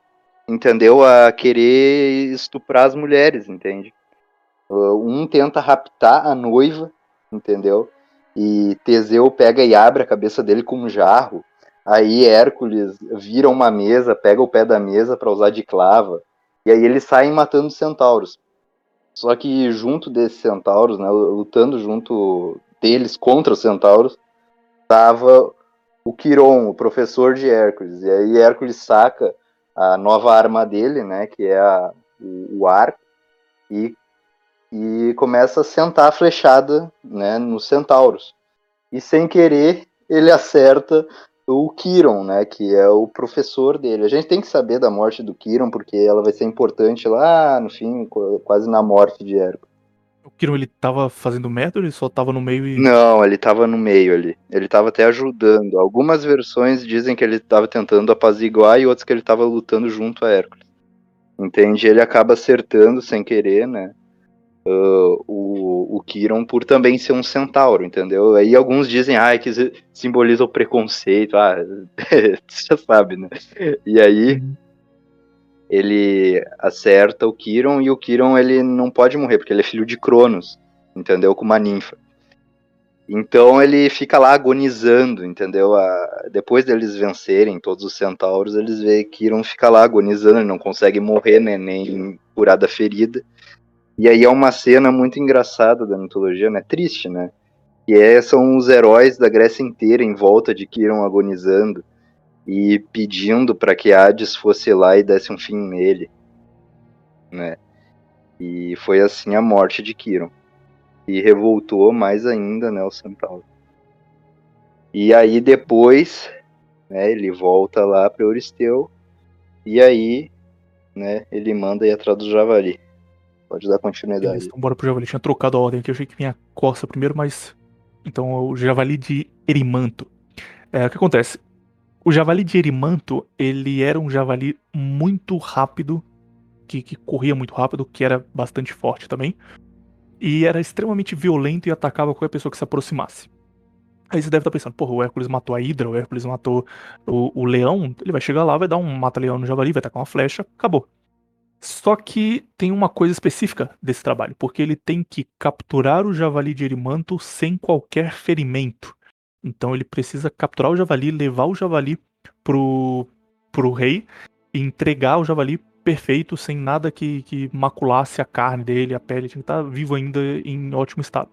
entendeu, a querer estuprar as mulheres, entende? Uh, Um tenta raptar a noiva, entendeu? E Teseu pega e abre a cabeça dele com um jarro. Aí Hércules vira uma mesa, pega o pé da mesa para usar de clava. E aí eles saem matando os centauros. Só que junto desses centauros, né, lutando junto deles contra os centauros, tava o Quiron, o professor de Hércules. E aí Hércules saca a nova arma dele, né, que é a, o, o arco, e, e começa a sentar a flechada né, nos centauros. E sem querer, ele acerta o Quiron, né, que é o professor dele. A gente tem que saber da morte do Quiron, porque ela vai ser importante lá no fim, quase na morte de Hércules. O Kiron ele tava fazendo merda ou ele só tava no meio e. Não, ele tava no meio ali. Ele tava até ajudando. Algumas versões dizem que ele tava tentando apaziguar e outras que ele tava lutando junto a Hércules. Entende? Ele acaba acertando sem querer, né? Uh, o, o Kiron por também ser um centauro, entendeu? Aí alguns dizem, ah, que simboliza o preconceito, ah, você já sabe, né? E aí Uhum. Ele acerta o Kiron e o Kiron ele não pode morrer porque ele é filho de Cronos, entendeu? Com uma ninfa. Então ele fica lá agonizando, entendeu? A... Depois deles vencerem todos os centauros, eles veem que Kiron fica lá agonizando, ele não consegue morrer, né? nem curar da ferida. E aí é uma cena muito engraçada da mitologia, né? Triste, né? Que é, são os heróis da Grécia inteira em volta de Kiron agonizando e pedindo para que Hades fosse lá e desse um fim nele, né? E foi assim a morte de Kiron. E revoltou mais ainda, né, o Centauro. E aí depois, né, ele volta lá para Euristeu e aí, né, ele manda ir atrás do Javali. Pode dar continuidade. Beleza, então bora pro Javali. Tinha trocado a ordem aqui, eu achei que vinha a Corsa primeiro, mas. Então o Javali de Erimanto. É, o que acontece? O Javali de Erimanto, ele era um javali muito rápido, que, que corria muito rápido, que era bastante forte também. E era extremamente violento e atacava qualquer pessoa que se aproximasse. Aí você deve estar pensando, porra, o Hércules matou a Hidra, o Hércules matou o, o leão, ele vai chegar lá, vai dar um mata-leão no javali, vai tacar uma flecha, acabou. Só que tem uma coisa específica desse trabalho, porque ele tem que capturar o javali de Erimanto sem qualquer ferimento. Então ele precisa capturar o javali, levar o javali pro, pro rei e entregar o javali perfeito, sem nada que, que maculasse a carne dele, a pele, tinha que estar vivo ainda em ótimo estado.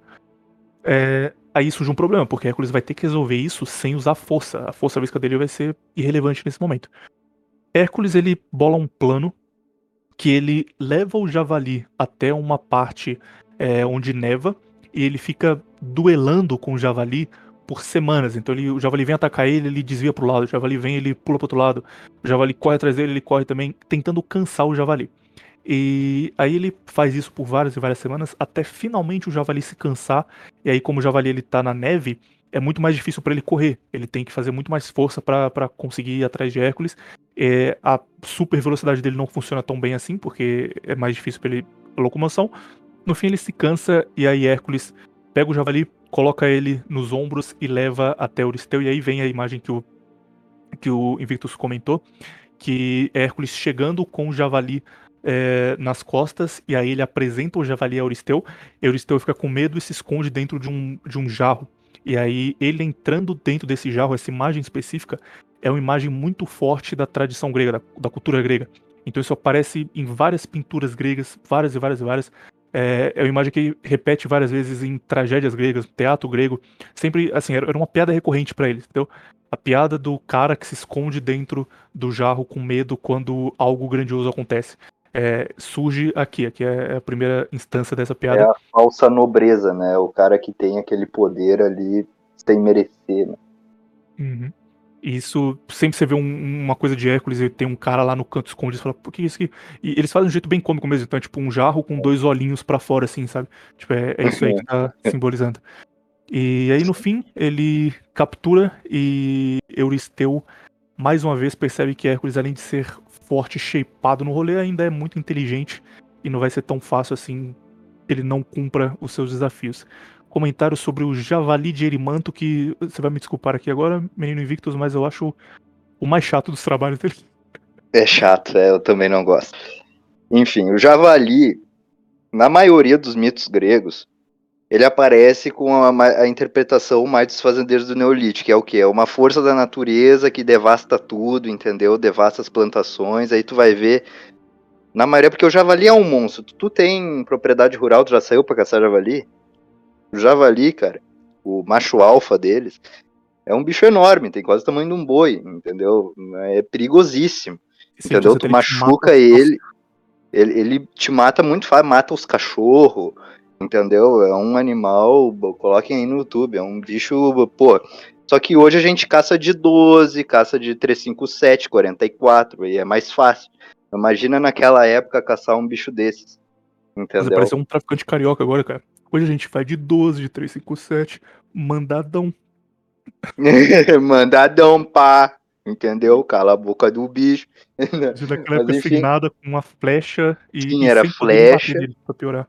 É, aí surge um problema, porque Hércules vai ter que resolver isso sem usar força. A força física dele vai ser irrelevante nesse momento. Hércules ele bola um plano que ele leva o javali até uma parte é, onde neva e ele fica duelando com o javali por semanas. Então ele, o javali vem atacar ele, ele desvia pro lado, o javali vem, ele pula pro outro lado, o javali corre atrás dele, ele corre também, tentando cansar o javali. E aí ele faz isso por várias e várias semanas, até finalmente o javali se cansar. E aí, como o javali ele tá na neve, é muito mais difícil para ele correr. Ele tem que fazer muito mais força para conseguir ir atrás de Hércules. É, a super velocidade dele não funciona tão bem assim, porque é mais difícil para ele a locomoção. No fim, ele se cansa e aí Hércules pega o javali, coloca ele nos ombros e leva até Euristeu. E aí vem a imagem que o, que o Invictus comentou, que é Hércules chegando com o javali é, nas costas, e aí ele apresenta o javali a Euristeu. Euristeu fica com medo e se esconde dentro de um, de um jarro. E aí ele entrando dentro desse jarro, essa imagem específica, é uma imagem muito forte da tradição grega, da, da cultura grega. Então isso aparece em várias pinturas gregas, várias e várias e várias. É, é uma imagem que repete várias vezes em tragédias gregas, teatro grego. Sempre, assim, era, uma piada recorrente para eles, entendeu? A piada do cara que se esconde dentro do jarro com medo quando algo grandioso acontece é, surge aqui. Aqui é a primeira instância dessa piada. É a falsa nobreza, né? O cara que tem aquele poder ali sem merecer. Né? Uhum. Isso, sempre você vê um, uma coisa de Hércules e tem um cara lá no canto escondido e fala, por que isso aqui? E eles fazem de um jeito bem cômico mesmo, então é tipo um jarro com dois olhinhos para fora, assim, sabe? Tipo, é, é isso aí que tá simbolizando. E aí no fim, ele captura e Euristeu mais uma vez percebe que Hércules, além de ser forte, shapeado no rolê, ainda é muito inteligente e não vai ser tão fácil assim ele não cumpra os seus desafios. Comentário sobre o Javali de Erimanto, que você vai me desculpar aqui agora, menino Invictus, mas eu acho o mais chato dos trabalhos dele. É chato, é, eu também não gosto. Enfim, o Javali, na maioria dos mitos gregos, ele aparece com a, a, interpretação mais dos fazendeiros do Neolítico, que é o que? É uma força da natureza que devasta tudo, entendeu? Devasta as plantações, aí tu vai ver. Na maioria, porque o javali é um monstro. Tu, tu tem propriedade rural, tu já saiu pra caçar javali? O javali, cara, o macho alfa deles, é um bicho enorme, tem quase o tamanho de um boi, entendeu? É perigosíssimo. Sim, entendeu? Tu machuca ele, ele, ele te mata muito fácil, mata os cachorros Entendeu? É um animal, coloquem aí no YouTube, é um bicho, pô. Só que hoje a gente caça de 12, caça de 357, 44, e é mais fácil. Imagina naquela época caçar um bicho desses. Entendeu? Parece um traficante carioca agora, cara. Hoje a gente faz de 12, de 357, mandadão. mandadão, pá. Entendeu? Cala a boca do bicho. Naquela época nada, com uma flecha e. Sim, e era flecha. Pra piorar.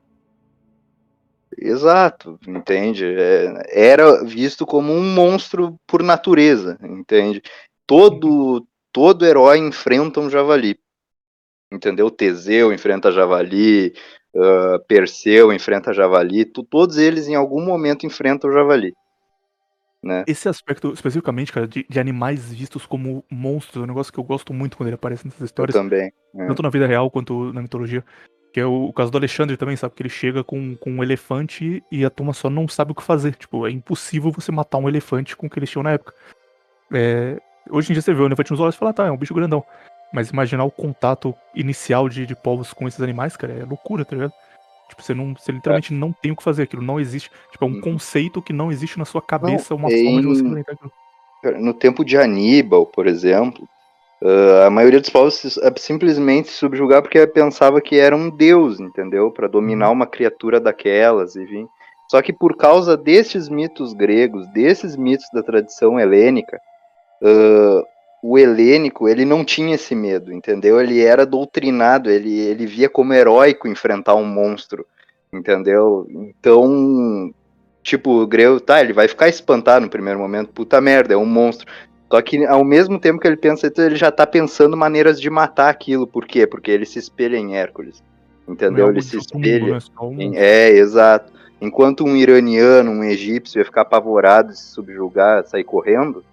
Exato, entende? É, era visto como um monstro por natureza, entende? Todo todo herói enfrenta um javali, entendeu? Teseu enfrenta javali, uh, Perseu enfrenta javali, tu, todos eles em algum momento enfrentam o javali. Né? Esse aspecto especificamente, cara, de, de, animais vistos como monstros, é um negócio que eu gosto muito quando ele aparece nessas histórias. Eu também. É. Tanto na vida real quanto na mitologia. Que é o, o, caso do Alexandre também, sabe? Que ele chega com, com um elefante e a turma só não sabe o que fazer. Tipo, é impossível você matar um elefante com o que eles tinham na época. É, hoje em dia você vê o elefante nos olhos e fala, tá, é um bicho grandão. Mas imaginar o contato inicial de, de povos com esses animais, cara, é loucura, tá ligado? Tipo, você, não, você literalmente é. não tem o que fazer, aquilo não existe. Tipo, é um uhum. conceito que não existe na sua cabeça, não, uma em... forma de você enfrentar aquilo. No tempo de Aníbal, por exemplo, Uh, a maioria dos povos é simplesmente subjugar porque pensava que era um deus, entendeu? Para dominar uhum. uma criatura daquelas, enfim. Só que por causa desses mitos gregos, desses mitos da tradição helênica, uh, o helênico ele não tinha esse medo, entendeu? Ele era doutrinado, ele, ele via como heróico enfrentar um monstro, entendeu? Então tipo, o Greu, tá, ele vai ficar espantado no primeiro momento, puta merda, é um monstro. Só que ao mesmo tempo que ele pensa isso, ele já tá pensando maneiras de matar aquilo. Por quê? Porque ele se espelha em Hércules. Entendeu? É ele se um espelha. um- em- É, exato. Enquanto um iraniano, um egípcio ia ficar apavorado, se subjugar, sair correndo,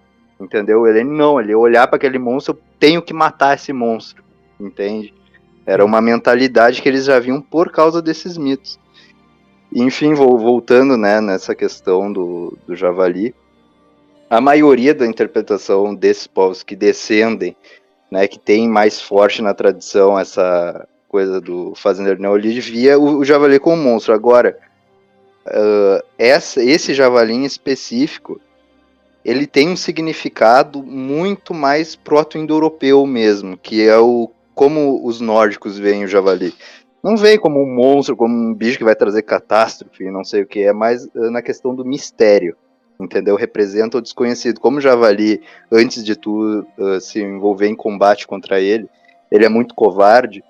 entendeu? Ele não, ele olhar para aquele monstro, eu tenho que matar esse monstro, entende? Era uma mentalidade que eles já viam por causa desses mitos. Enfim, vol- voltando né, nessa questão do, do javali, a maioria da interpretação desses povos que descendem, né, que tem mais forte na tradição essa coisa do fazendeiro neolítico, via o, o javali como monstro. Agora, ah, essa, esse javali em específico, ele tem um significado muito mais proto-indo-europeu mesmo, que é o como os nórdicos veem o javali. Não veem como um monstro, como um bicho que vai trazer catástrofe, não sei o que, é mais ah, na questão do mistério, entendeu? Representa o desconhecido. Como o javali, antes de tu ah, se envolver em combate contra ele, ele é muito covarde,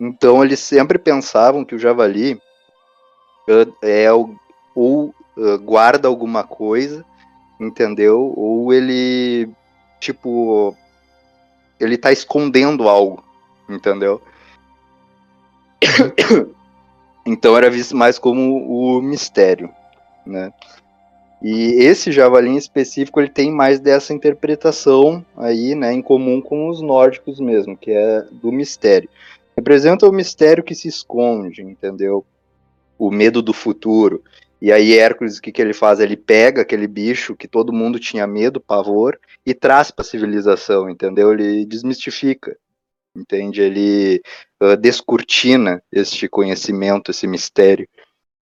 então eles sempre pensavam que o javali ah, é o- ou ah, guarda alguma coisa, entendeu? Ou ele, tipo, ele tá escondendo algo, entendeu? então era visto mais como o mistério, né? E esse javali em específico, ele tem mais dessa interpretação aí, né, em comum com os nórdicos mesmo, que é do mistério. Representa o mistério que se esconde, entendeu? O medo do futuro. E aí Hércules, o que, que ele faz? Ele pega aquele bicho que todo mundo tinha medo, pavor, e traz para a civilização, entendeu? Ele desmistifica, entende? Ele ah, descortina este conhecimento, esse mistério,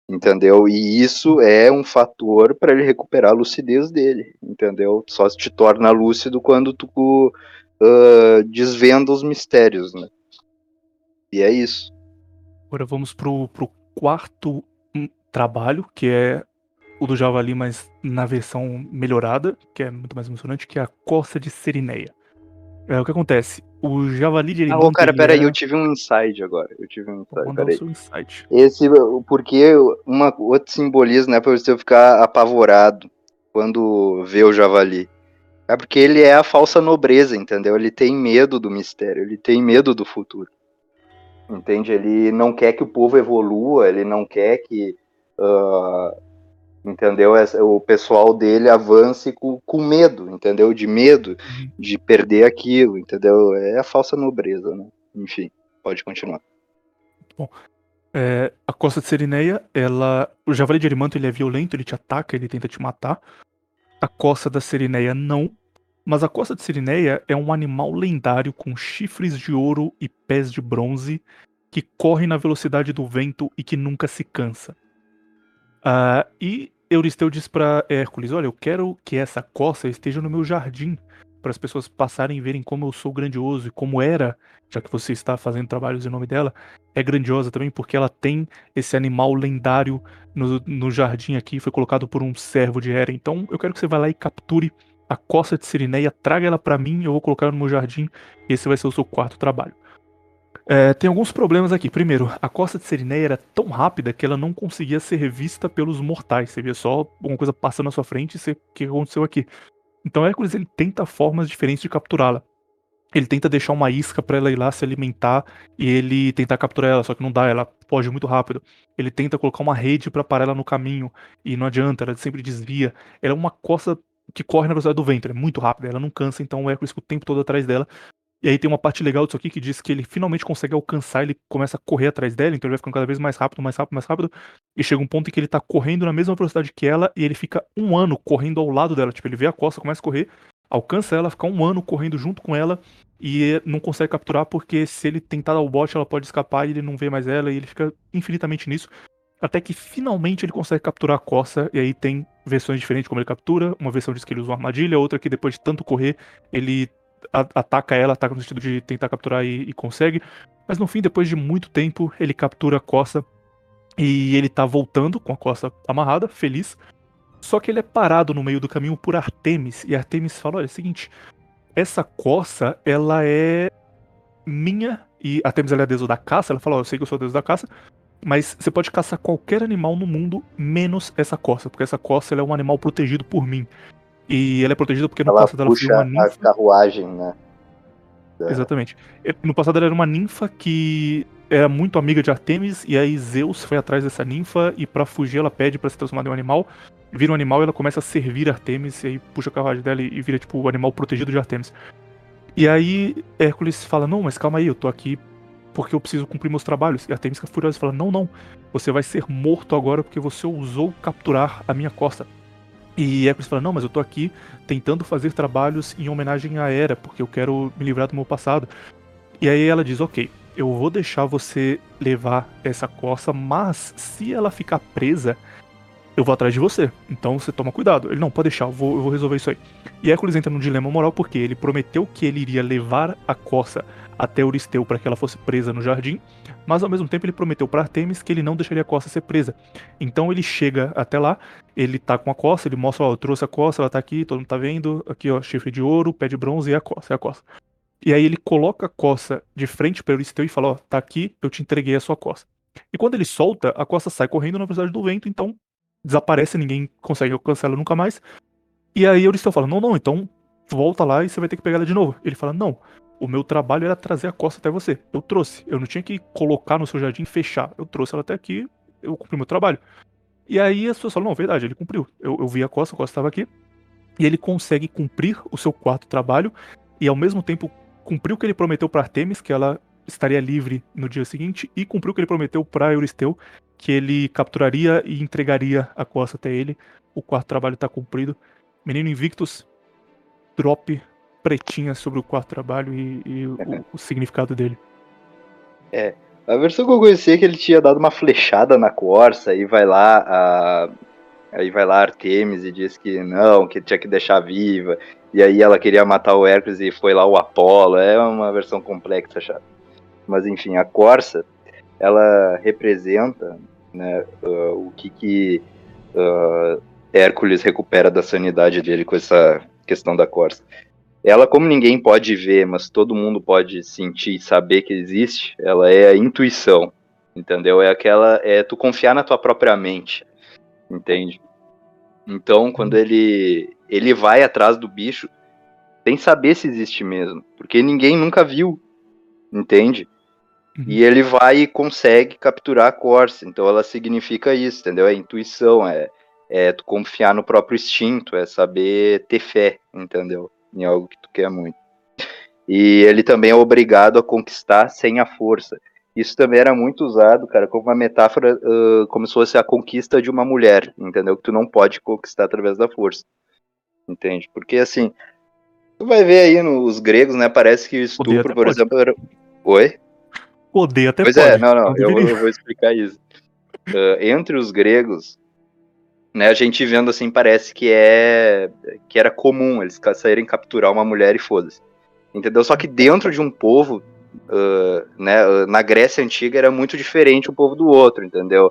entendeu? E isso é um fator para ele recuperar a lucidez dele, entendeu? Só se te torna lúcido quando tu ah, desvenda os mistérios, né? E é isso. Agora vamos pro, pro quarto trabalho, que é o do Javali, mas na versão melhorada, que é muito mais emocionante, que é a Costa de Serineia. É, o que acontece? O Javali de Ah, Erimanto, ô, cara, ele peraí, era- eu tive um insight agora. Eu tive um insight, peraí. seu insight. Esse, porque uma, outro simbolismo, né, pra você ficar apavorado quando vê o javali. É porque ele é a falsa nobreza, entendeu? Ele tem medo do mistério, ele tem medo do futuro. Entende? Ele não quer que o povo evolua, ele não quer que, ah, entendeu? Essa- O pessoal dele avance com, com medo, entendeu? De medo Uhum. de perder aquilo, entendeu? É a falsa nobreza, né? Enfim, pode continuar. É, a Costa de Serineia, ela. O Javali de Erimanto ele é violento, ele te ataca, ele tenta te matar. A Costa da Serineia não. Mas a Costa de Serineia é um animal lendário com chifres de ouro e pés de bronze que corre na velocidade do vento e que nunca se cansa. Ah, e Euristeu diz pra Hércules: Olha, eu quero que essa costa esteja no meu jardim, para as pessoas passarem e verem como eu sou grandioso e como era, já que você está fazendo trabalhos em nome dela, é grandiosa também porque ela tem esse animal lendário no, no jardim aqui, foi colocado por um servo de Hera. Então eu quero que você vá lá e capture a costa de Sirineia, traga ela pra mim, eu vou colocar no meu jardim, e esse vai ser o seu quarto trabalho. É, tem alguns problemas aqui. Primeiro, a costa de Serineia era tão rápida que ela não conseguia ser vista pelos mortais. Você via só alguma coisa passando na sua frente e você, o que aconteceu aqui? Então Hércules ele tenta formas diferentes de capturá-la. Ele tenta deixar uma isca pra ela ir lá se alimentar e ele tentar capturar ela, só que não dá, ela foge muito rápido. Ele tenta colocar uma rede pra parar ela no caminho e não adianta, ela sempre desvia. Ela é uma costa que corre na velocidade do vento, ela é muito rápida, ela não cansa, então o Hércules fica o tempo todo atrás dela. E aí tem uma parte legal disso aqui que diz que ele finalmente consegue alcançar, ele começa a correr atrás dela, então ele vai ficando cada vez mais rápido, mais rápido, mais rápido. E chega um ponto em que ele tá correndo na mesma velocidade que ela e ele fica um ano correndo ao lado dela. Tipo, ele vê a costa, começa a correr, alcança ela, fica um ano correndo junto com ela e não consegue capturar porque se ele tentar dar o bote, ela pode escapar e ele não vê mais ela e ele fica infinitamente nisso. Até que finalmente ele consegue capturar a costa, e aí tem versões diferentes como ele captura. Uma versão diz que ele usa uma armadilha, outra que depois de tanto correr, ele ataca ela, ataca no sentido de tentar capturar e, e consegue. Mas no fim, depois de muito tempo, ele captura a costa e ele tá voltando com a costa amarrada, feliz. Só que ele é parado no meio do caminho por Artemis, e Artemis fala: olha, é o seguinte, essa coça, ela é minha, e Artemis ela é a deusa da caça, ela fala: ó, eu sei que eu sou a deusa da caça, Mas você pode caçar qualquer animal no mundo, menos essa corça, porque essa corça ela é um animal protegido por mim. E ela é protegida porque no Ela passado ela foi puxa uma a ninfa. carruagem, né? É. Exatamente. No passado ela era uma ninfa que era muito amiga de Artemis, e aí Zeus foi atrás dessa ninfa, e pra fugir ela pede pra se transformar em um animal, vira um animal e ela começa a servir Artemis, e aí puxa a carruagem dela e e vira tipo o animal protegido de Artemis. E aí Hércules fala, não, mas calma aí, eu tô aqui porque eu preciso cumprir meus trabalhos. E Artemis fica furiosa e fala, não, não, você vai ser morto agora porque você ousou capturar a minha costa. E Hércules fala, não, mas eu tô aqui tentando fazer trabalhos em homenagem à Hera, porque eu quero me livrar do meu passado. E aí ela diz, ok, eu vou deixar você levar essa coça, mas se ela ficar presa, eu vou atrás de você. Então você toma cuidado. Ele, não, pode deixar, eu vou, eu vou resolver isso aí. E Hércules entra num dilema moral porque ele prometeu que ele iria levar a coça até Euristeu para que ela fosse presa no jardim, mas ao mesmo tempo ele prometeu para Artemis que ele não deixaria a coça ser presa. Então ele chega até lá, ele tá com a coça, ele mostra, ó, eu trouxe a coça, ela tá aqui, todo mundo tá vendo, aqui ó, chifre de ouro, pé de bronze e a coça, é a coça. E aí ele coloca a coça de frente para Euristeu e fala, ó, tá aqui, eu te entreguei a sua coça. E quando ele solta, a coça sai correndo na velocidade do vento, então desaparece, ninguém consegue alcançar ela nunca mais. E aí Euristeu fala, não, não, então volta lá e você vai ter que pegar ela de novo. Ele fala, não, o meu trabalho era trazer a costa até você. Eu trouxe. Eu não tinha que colocar no seu jardim e fechar. Eu trouxe ela até aqui, eu cumpri meu trabalho. E aí as pessoas falam, não, verdade, ele cumpriu. Eu, eu vi a costa, a costa estava aqui. E ele consegue cumprir o seu quarto trabalho e ao mesmo tempo cumpriu o que ele prometeu para Artemis, que ela estaria livre no dia seguinte, e cumpriu o que ele prometeu para Euristeu, que ele capturaria e entregaria a costa até ele. O quarto trabalho tá cumprido. Menino Invictus, drop pretinha sobre o quarto trabalho e, e o, o significado dele. A versão que eu conheci é que ele tinha dado uma flechada na Corsa e vai lá a. Aí vai lá Artemis e diz que não, que tinha que deixar viva. E aí ela queria matar o Hércules e foi lá o Apolo. É uma versão complexa, chata. Mas enfim, a Corsa, ela representa né, ah, o que, que ah, Hércules recupera da sanidade dele com essa questão da Corsa. Ela, como ninguém pode ver, mas todo mundo pode sentir e saber que existe, ela é a intuição, entendeu? É aquela, é tu confiar na tua própria mente, entende? Então, quando ele ele vai atrás do bicho, sem saber se existe mesmo, porque ninguém nunca viu, entende? Uhum. E ele vai e consegue capturar a Corsa, então ela significa isso, entendeu? É intuição, é, é tu confiar no próprio instinto, é saber ter fé, entendeu? Em algo que tu quer muito. E ele também é obrigado a conquistar sem a força. Isso também era muito usado, cara, como uma metáfora, ah, como se fosse a conquista de uma mulher, entendeu? Que tu não pode conquistar através da força. Entende? Porque assim, tu vai ver aí nos gregos, né? Parece que estupro, por pode. exemplo, era. Oi? Poder até Pois pode. é, não, não, eu, eu vou explicar isso. Ah, entre os gregos, né, a gente vendo assim, parece que é que era comum eles saírem capturar uma mulher e foda-se. Entendeu? Só que dentro de um povo, ah, né, ah, na Grécia Antiga era muito diferente um povo do outro, entendeu?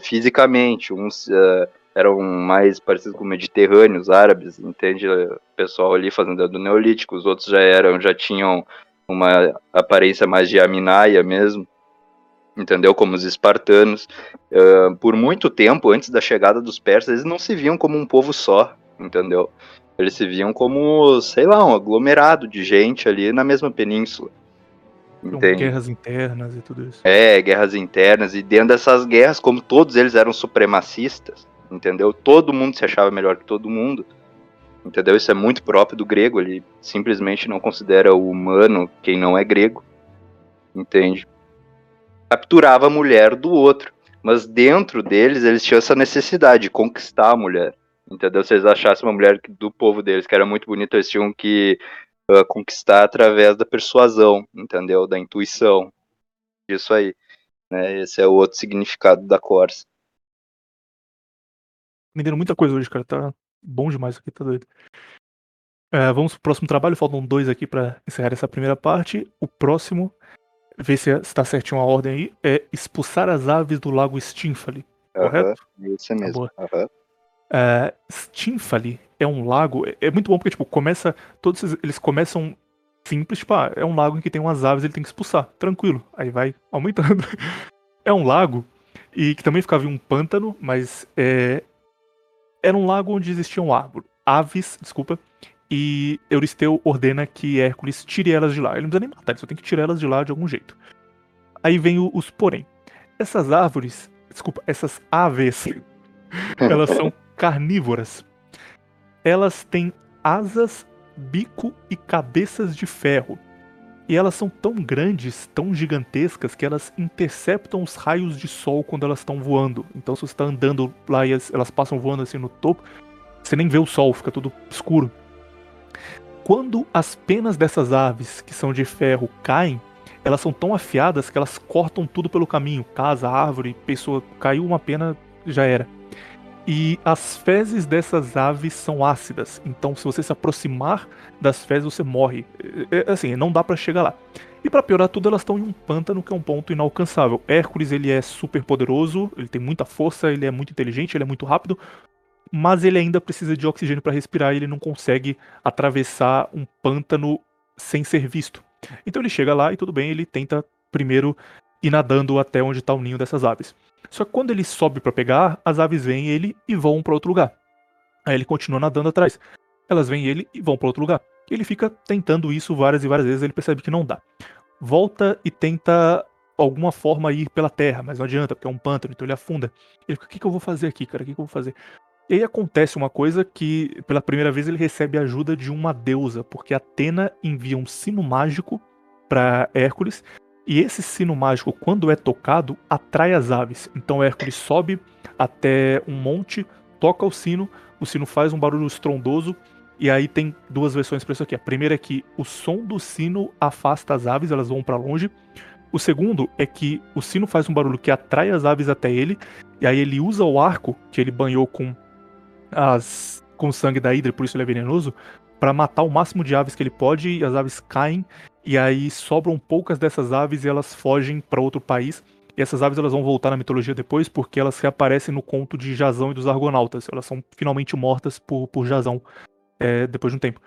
Fisicamente, uns ah, eram mais parecidos com mediterrâneos, árabes, entende? O pessoal ali fazendo do Neolítico, os outros já eram, já tinham uma aparência mais de Aminaia mesmo, entendeu? Como os espartanos. Ah, por muito tempo, antes da chegada dos persas, eles não se viam como um povo só, entendeu? Eles se viam como, sei lá, um aglomerado de gente ali na mesma península. Entende? guerras internas e tudo isso. É, guerras internas, e dentro dessas guerras, como todos eles eram supremacistas, entendeu? Todo mundo se achava melhor que todo mundo, entendeu? Isso é muito próprio do grego, ele simplesmente não considera o humano quem não é grego, entende? Capturava a mulher do outro, mas dentro deles eles tinham essa necessidade de conquistar a mulher, entendeu? Se eles achassem uma mulher do povo deles que era muito bonita, eles tinham que ah, conquistar através da persuasão, entendeu? Da intuição, isso aí. Né? Esse é o outro significado da Corsa. Vendendo muita coisa hoje, cara. Tá bom demais aqui, tá doido. É, vamos pro próximo trabalho. Faltam dois aqui pra encerrar essa primeira parte. O próximo, vê se está certinho a ordem aí, é expulsar as aves do lago Stymphali. Correto? Aham, Isso mesmo. boa. aham. É, Stymphali é um lago. É, é muito bom porque, tipo, começa. Todos eles começam simples, tipo, ah, é um lago em que tem umas aves, ele tem que expulsar. Tranquilo. Aí vai aumentando. é um lago e que também ficava em um pântano, mas é, era um lago onde existiam árvores, aves, desculpa, e Euristeu ordena que Hércules tire elas de lá. Ele não precisa nem matar, ele só tem que tirar elas de lá de algum jeito. Aí vem o, os porém. Essas árvores, desculpa, essas aves, elas são carnívoras. Elas têm asas, bico e cabeças de ferro. E elas são tão grandes, tão gigantescas, que elas interceptam os raios de sol quando elas estão voando. Então, se você está andando lá e elas passam voando assim no topo, você nem vê o sol, fica tudo escuro. Quando as penas dessas aves, que são de ferro, caem, elas são tão afiadas que elas cortam tudo pelo caminho. Casa, árvore, pessoa. Caiu uma pena, já era. E as fezes dessas aves são ácidas. Então, se você se aproximar das fezes, você morre. É, é, assim, não dá para chegar lá. E para piorar tudo, elas estão em um pântano que é um ponto inalcançável. Hércules, ele é super poderoso, ele tem muita força, ele é muito inteligente, ele é muito rápido, mas ele ainda precisa de oxigênio para respirar e ele não consegue atravessar um pântano sem ser visto. Então ele chega lá e tudo bem, ele tenta primeiro ir nadando até onde está o ninho dessas aves. Só que quando ele sobe para pegar, as aves veem ele e vão para outro lugar. Aí ele continua nadando atrás. Elas veem ele e vão para outro lugar. Ele fica tentando isso várias e várias vezes, ele percebe que não dá. Volta e tenta alguma forma ir pela terra, mas não adianta, porque é um pântano, então ele afunda. Ele fica, o que, que eu vou fazer aqui, cara? O que, que eu vou fazer? E aí acontece uma coisa que, pela primeira vez, ele recebe a ajuda de uma deusa, porque Atena envia um sino mágico para Hércules, e esse sino mágico, quando é tocado, atrai as aves. Então Hércules sobe até um monte, toca o sino, o sino faz um barulho estrondoso, e aí tem duas versões para isso aqui. A primeira é que o som do sino afasta as aves, elas vão para longe. O segundo é que o sino faz um barulho que atrai as aves até ele, e aí ele usa o arco que ele banhou com as com sangue da Hydra, por isso ele é venenoso, para matar o máximo de aves que ele pode, e as aves caem, e aí sobram poucas dessas aves e elas fogem para outro país. E essas aves elas vão voltar na mitologia depois porque elas reaparecem no conto de Jazão e dos Argonautas. Elas são finalmente mortas por, por Jazão é, depois de um tempo.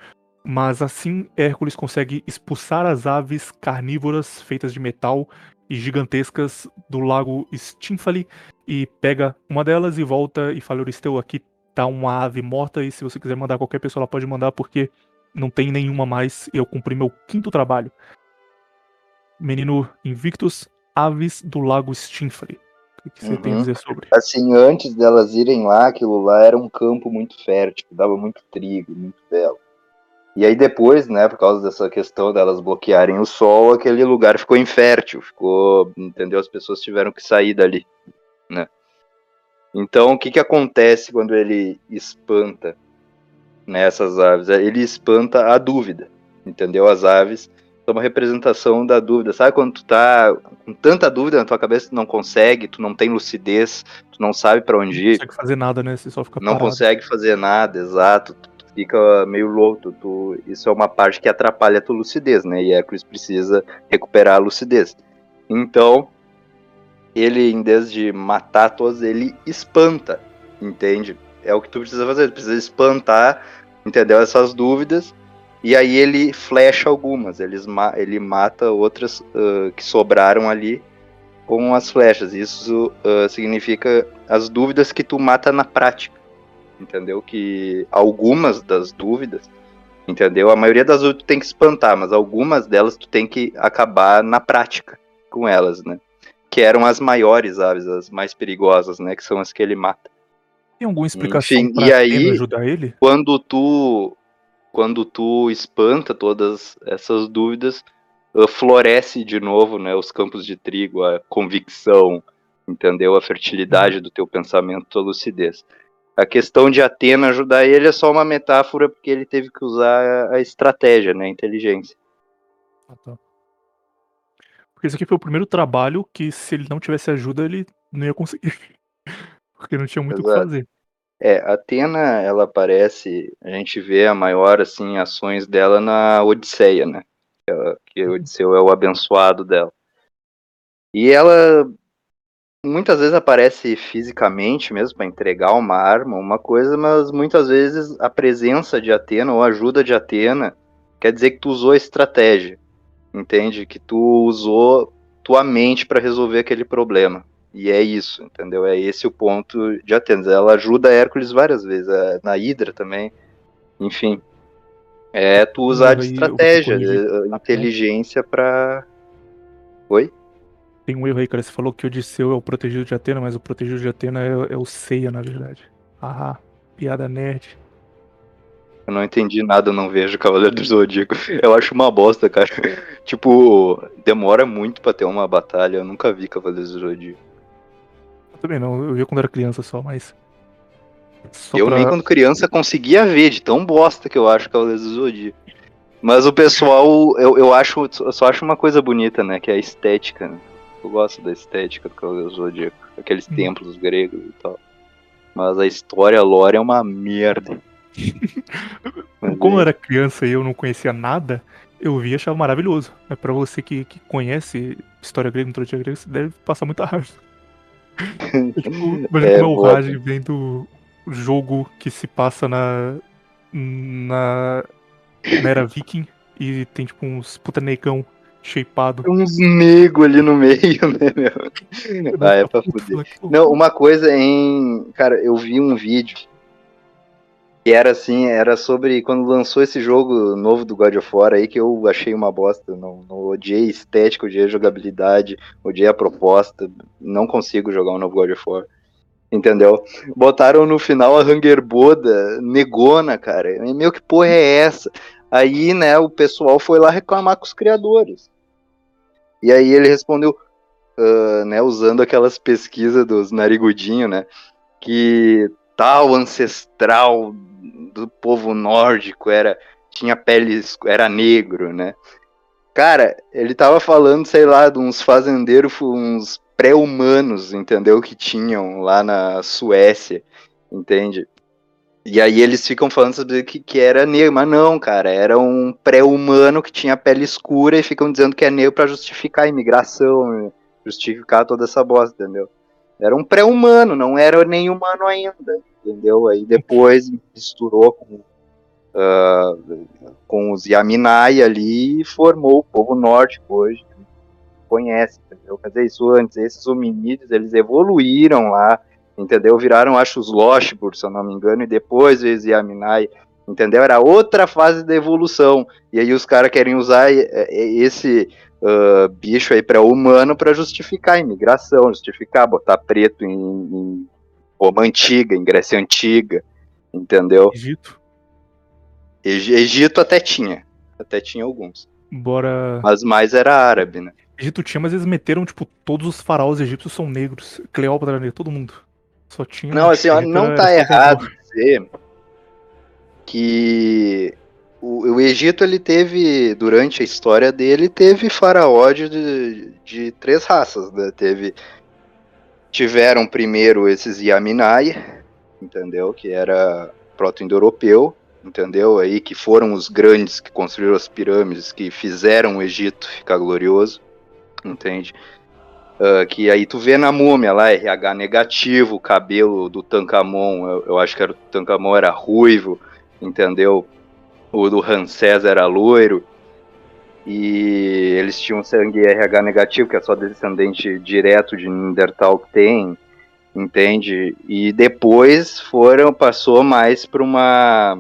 Mas assim Hércules consegue expulsar as aves carnívoras feitas de metal e gigantescas do lago Stymphali e pega uma delas e volta e fala: Euristeu, aqui tá uma ave morta e se você quiser mandar qualquer pessoa, ela pode mandar porque não tem nenhuma mais. Eu cumpri meu quinto trabalho. Menino Invictus, aves do Lago Stymphali. O que você uhum. tem a uhum. dizer sobre? Assim, antes delas irem lá, aquilo lá era um campo muito fértil, dava muito trigo, muito belo. E aí depois, né, por causa dessa questão delas bloquearem o sol, aquele lugar ficou infértil, ficou, entendeu? As pessoas tiveram que sair dali, né? Então, o que, que acontece quando ele espanta nessas aves? Ele espanta a dúvida, entendeu? As aves são uma representação da dúvida. Sabe quando tu tá com tanta dúvida na tua cabeça, tu não consegue, tu não tem lucidez, tu não sabe para onde ir. Não consegue fazer nada, né? Você só fica Não parado. consegue fazer nada, exato. Tu, tu fica meio louco. Tu, isso é uma parte que atrapalha a tua lucidez, né? E Hércules precisa recuperar a lucidez. Então, ele, em vez de matar todos, ele espanta, entende? É o que tu precisa fazer, tu precisa espantar, entendeu? Essas dúvidas, e aí ele flecha algumas, ele, mata outras uh, que sobraram ali com as flechas. Isso uh, significa as dúvidas que tu mata na prática, entendeu? Que algumas das dúvidas, entendeu? A maioria das tu tem que espantar, mas algumas delas tu tem que acabar na prática com elas, né? Que eram as maiores aves, as mais perigosas, né? Que são as que ele mata. Tem alguma explicação Enfim, e aí, ajudar ele? Quando tu, quando tu espanta todas essas dúvidas, uh, floresce de novo, né? Os campos de trigo, a convicção, entendeu? A fertilidade uhum. do teu pensamento, tua lucidez. A questão de Atena ajudar ele é só uma metáfora porque ele teve que usar a estratégia, né? A inteligência. Ah, tá. Porque esse aqui foi o primeiro trabalho que, se ele não tivesse ajuda, ele não ia conseguir. Porque não tinha muito o que fazer. É, a Atena, ela aparece, a gente vê a maior, assim, ações dela na Odisseia, né? Ela, que uhum. Odisseu é o abençoado dela. E ela muitas vezes aparece fisicamente mesmo para entregar uma arma, uma coisa, mas muitas vezes a presença de Atena ou a ajuda de Atena quer dizer que tu usou estratégia entende? Que tu usou tua mente para resolver aquele problema, E é isso, entendeu? É esse o ponto de Atenas. Ela ajuda Hércules várias vezes, na Hidra também. Enfim. É tu usar de estratégia, de, inteligência para Oi? Tem um erro aí, cara. Você falou que o Odisseu é o protegido de Atena, mas o protegido de Atena é, é o Seiya, na verdade. Ah, piada nerd. Eu não entendi nada, eu não vejo Cavaleiro do Zodíaco. Eu acho uma bosta, cara. tipo, demora muito pra ter uma batalha. Eu nunca vi Cavaleiro do Zodíaco. Eu também não, eu vi quando era criança só, mas. Só eu pra... nem quando criança conseguia ver, de tão bosta que eu acho Cavaleiro do Zodíaco. Mas o pessoal, eu, eu acho, eu só acho uma coisa bonita, né? Que é a estética. Né? Eu gosto da estética do Cavaleiro do Zodíaco. Aqueles hum. templos gregos e tal. Mas a história, a lore é uma merda. Como eu era criança e eu não conhecia nada, eu vi e achava maravilhoso. É para você que, que conhece história grega, mitologia grega, você deve passar muita raiva. É, tipo, imagina é, como é o Raj vendo jogo que se passa na, na, na era viking e tem tipo uns puta negão shapeado. Uns nego ali no meio, né, meu? Ah, é pra fuder. Não, uma coisa em. Cara, eu vi um vídeo e era assim, era sobre quando lançou esse jogo novo do God of War aí que eu achei uma bosta. Não, não odiei estética, odiei jogabilidade, odiei a proposta. Não consigo jogar um novo God of War. Entendeu? Botaram no final a Hunger Boda negona, cara. Meu, que porra é essa? Aí, né, o pessoal foi lá reclamar com os criadores. E aí ele respondeu, uh, né, usando aquelas pesquisas dos narigudinhos, né, que tal ancestral do povo nórdico era tinha pele era negro, né? Cara, ele tava falando, sei lá, de uns fazendeiros, uns pré-humanos, entendeu? Que tinham lá na Suécia, entende? E aí eles ficam falando sobre que, que era negro, mas não, cara, era um pré-humano que tinha pele escura e ficam dizendo que é negro para justificar a imigração, justificar toda essa bosta, entendeu? Era um pré-humano, não era nem humano ainda, entendeu? Aí depois misturou com, uh, com os Yaminai ali e formou o povo nórdico hoje. Conhece, entendeu? Quer dizer, isso antes, esses hominídeos, eles evoluíram lá, entendeu? Viraram, acho, os Loshbur, se eu não me engano, e depois os Yaminai, entendeu? Era outra fase da evolução. E aí os caras querem usar esse uh, bicho aí pré-humano para justificar a imigração, justificar, botar preto em, em Roma antiga, em Grécia antiga, entendeu? Egito. Egito até tinha, até tinha alguns. Bora. Mas mais era árabe, né? Egito tinha, mas eles meteram, tipo, todos os faraós egípcios são negros. Cleópatra negra, todo mundo. Só tinha. Não, assim, ó, não tá errado dizer que o, o, Egito ele teve durante a história dele teve faraó de, de três raças, né? Teve tiveram primeiro esses Yaminai, entendeu? Que era proto-indo-europeu, entendeu? Aí que foram os grandes que construíram as pirâmides, que fizeram o Egito ficar glorioso, entende? Uh, que aí tu vê na múmia lá, RH negativo, o cabelo do Tancamon, eu, eu acho que era, o Tancamon era ruivo, entendeu? o do Ramsés era loiro, e eles tinham sangue RH negativo, que é só descendente direto de Neandertal que tem, entende? E depois foram, passou mais para uma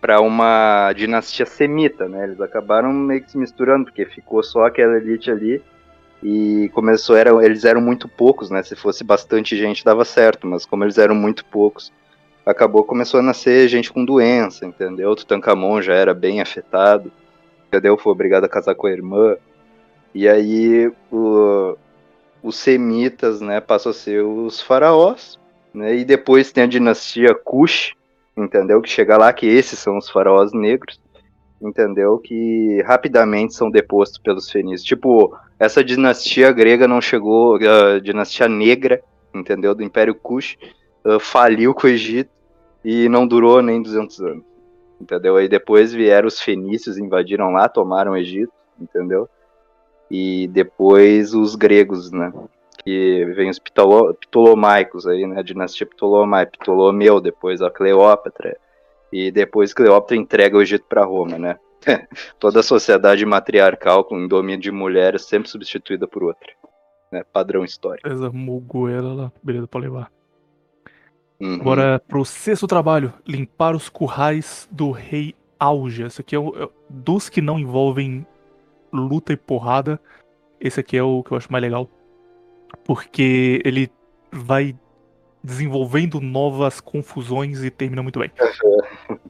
para uma dinastia semita, né? Eles acabaram meio que se misturando, porque ficou só aquela elite ali e começou, era, eles eram muito poucos, né? Se fosse bastante gente dava certo, mas como eles eram muito poucos, acabou começou a nascer gente com doença, entendeu? O Tutankhamon já era bem afetado, entendeu? Foi obrigado a casar com a irmã. E aí o, os semitas, né, passam a ser os faraós, né? E depois tem a dinastia Kush, entendeu? Que chega lá que esses são os faraós negros, entendeu? Que rapidamente são depostos pelos fenícios. Tipo, essa dinastia grega não chegou, a dinastia negra, entendeu? Do Império Kush, uh, faliu com o Egito e não durou nem 200 anos, entendeu? Aí depois vieram os fenícios, invadiram lá, tomaram o Egito, entendeu? E depois os gregos, né? Que vem os Ptolo Ptolomaicos aí, né? A dinastia Ptolomai, Ptolomeu, depois a Cleópatra, e depois Cleópatra entrega o Egito para Roma, né? Toda a sociedade matriarcal com domínio de mulheres sempre substituída por outra. né? Padrão histórico. Beleza, mugou lá. Beleza, pode levar. Uhum. Agora, pro sexto trabalho, limpar os currais do rei Augia. Esse aqui é, o, é dos que não envolvem luta e porrada. Esse aqui é o que eu acho mais legal. Porque ele vai desenvolvendo novas confusões e termina muito bem.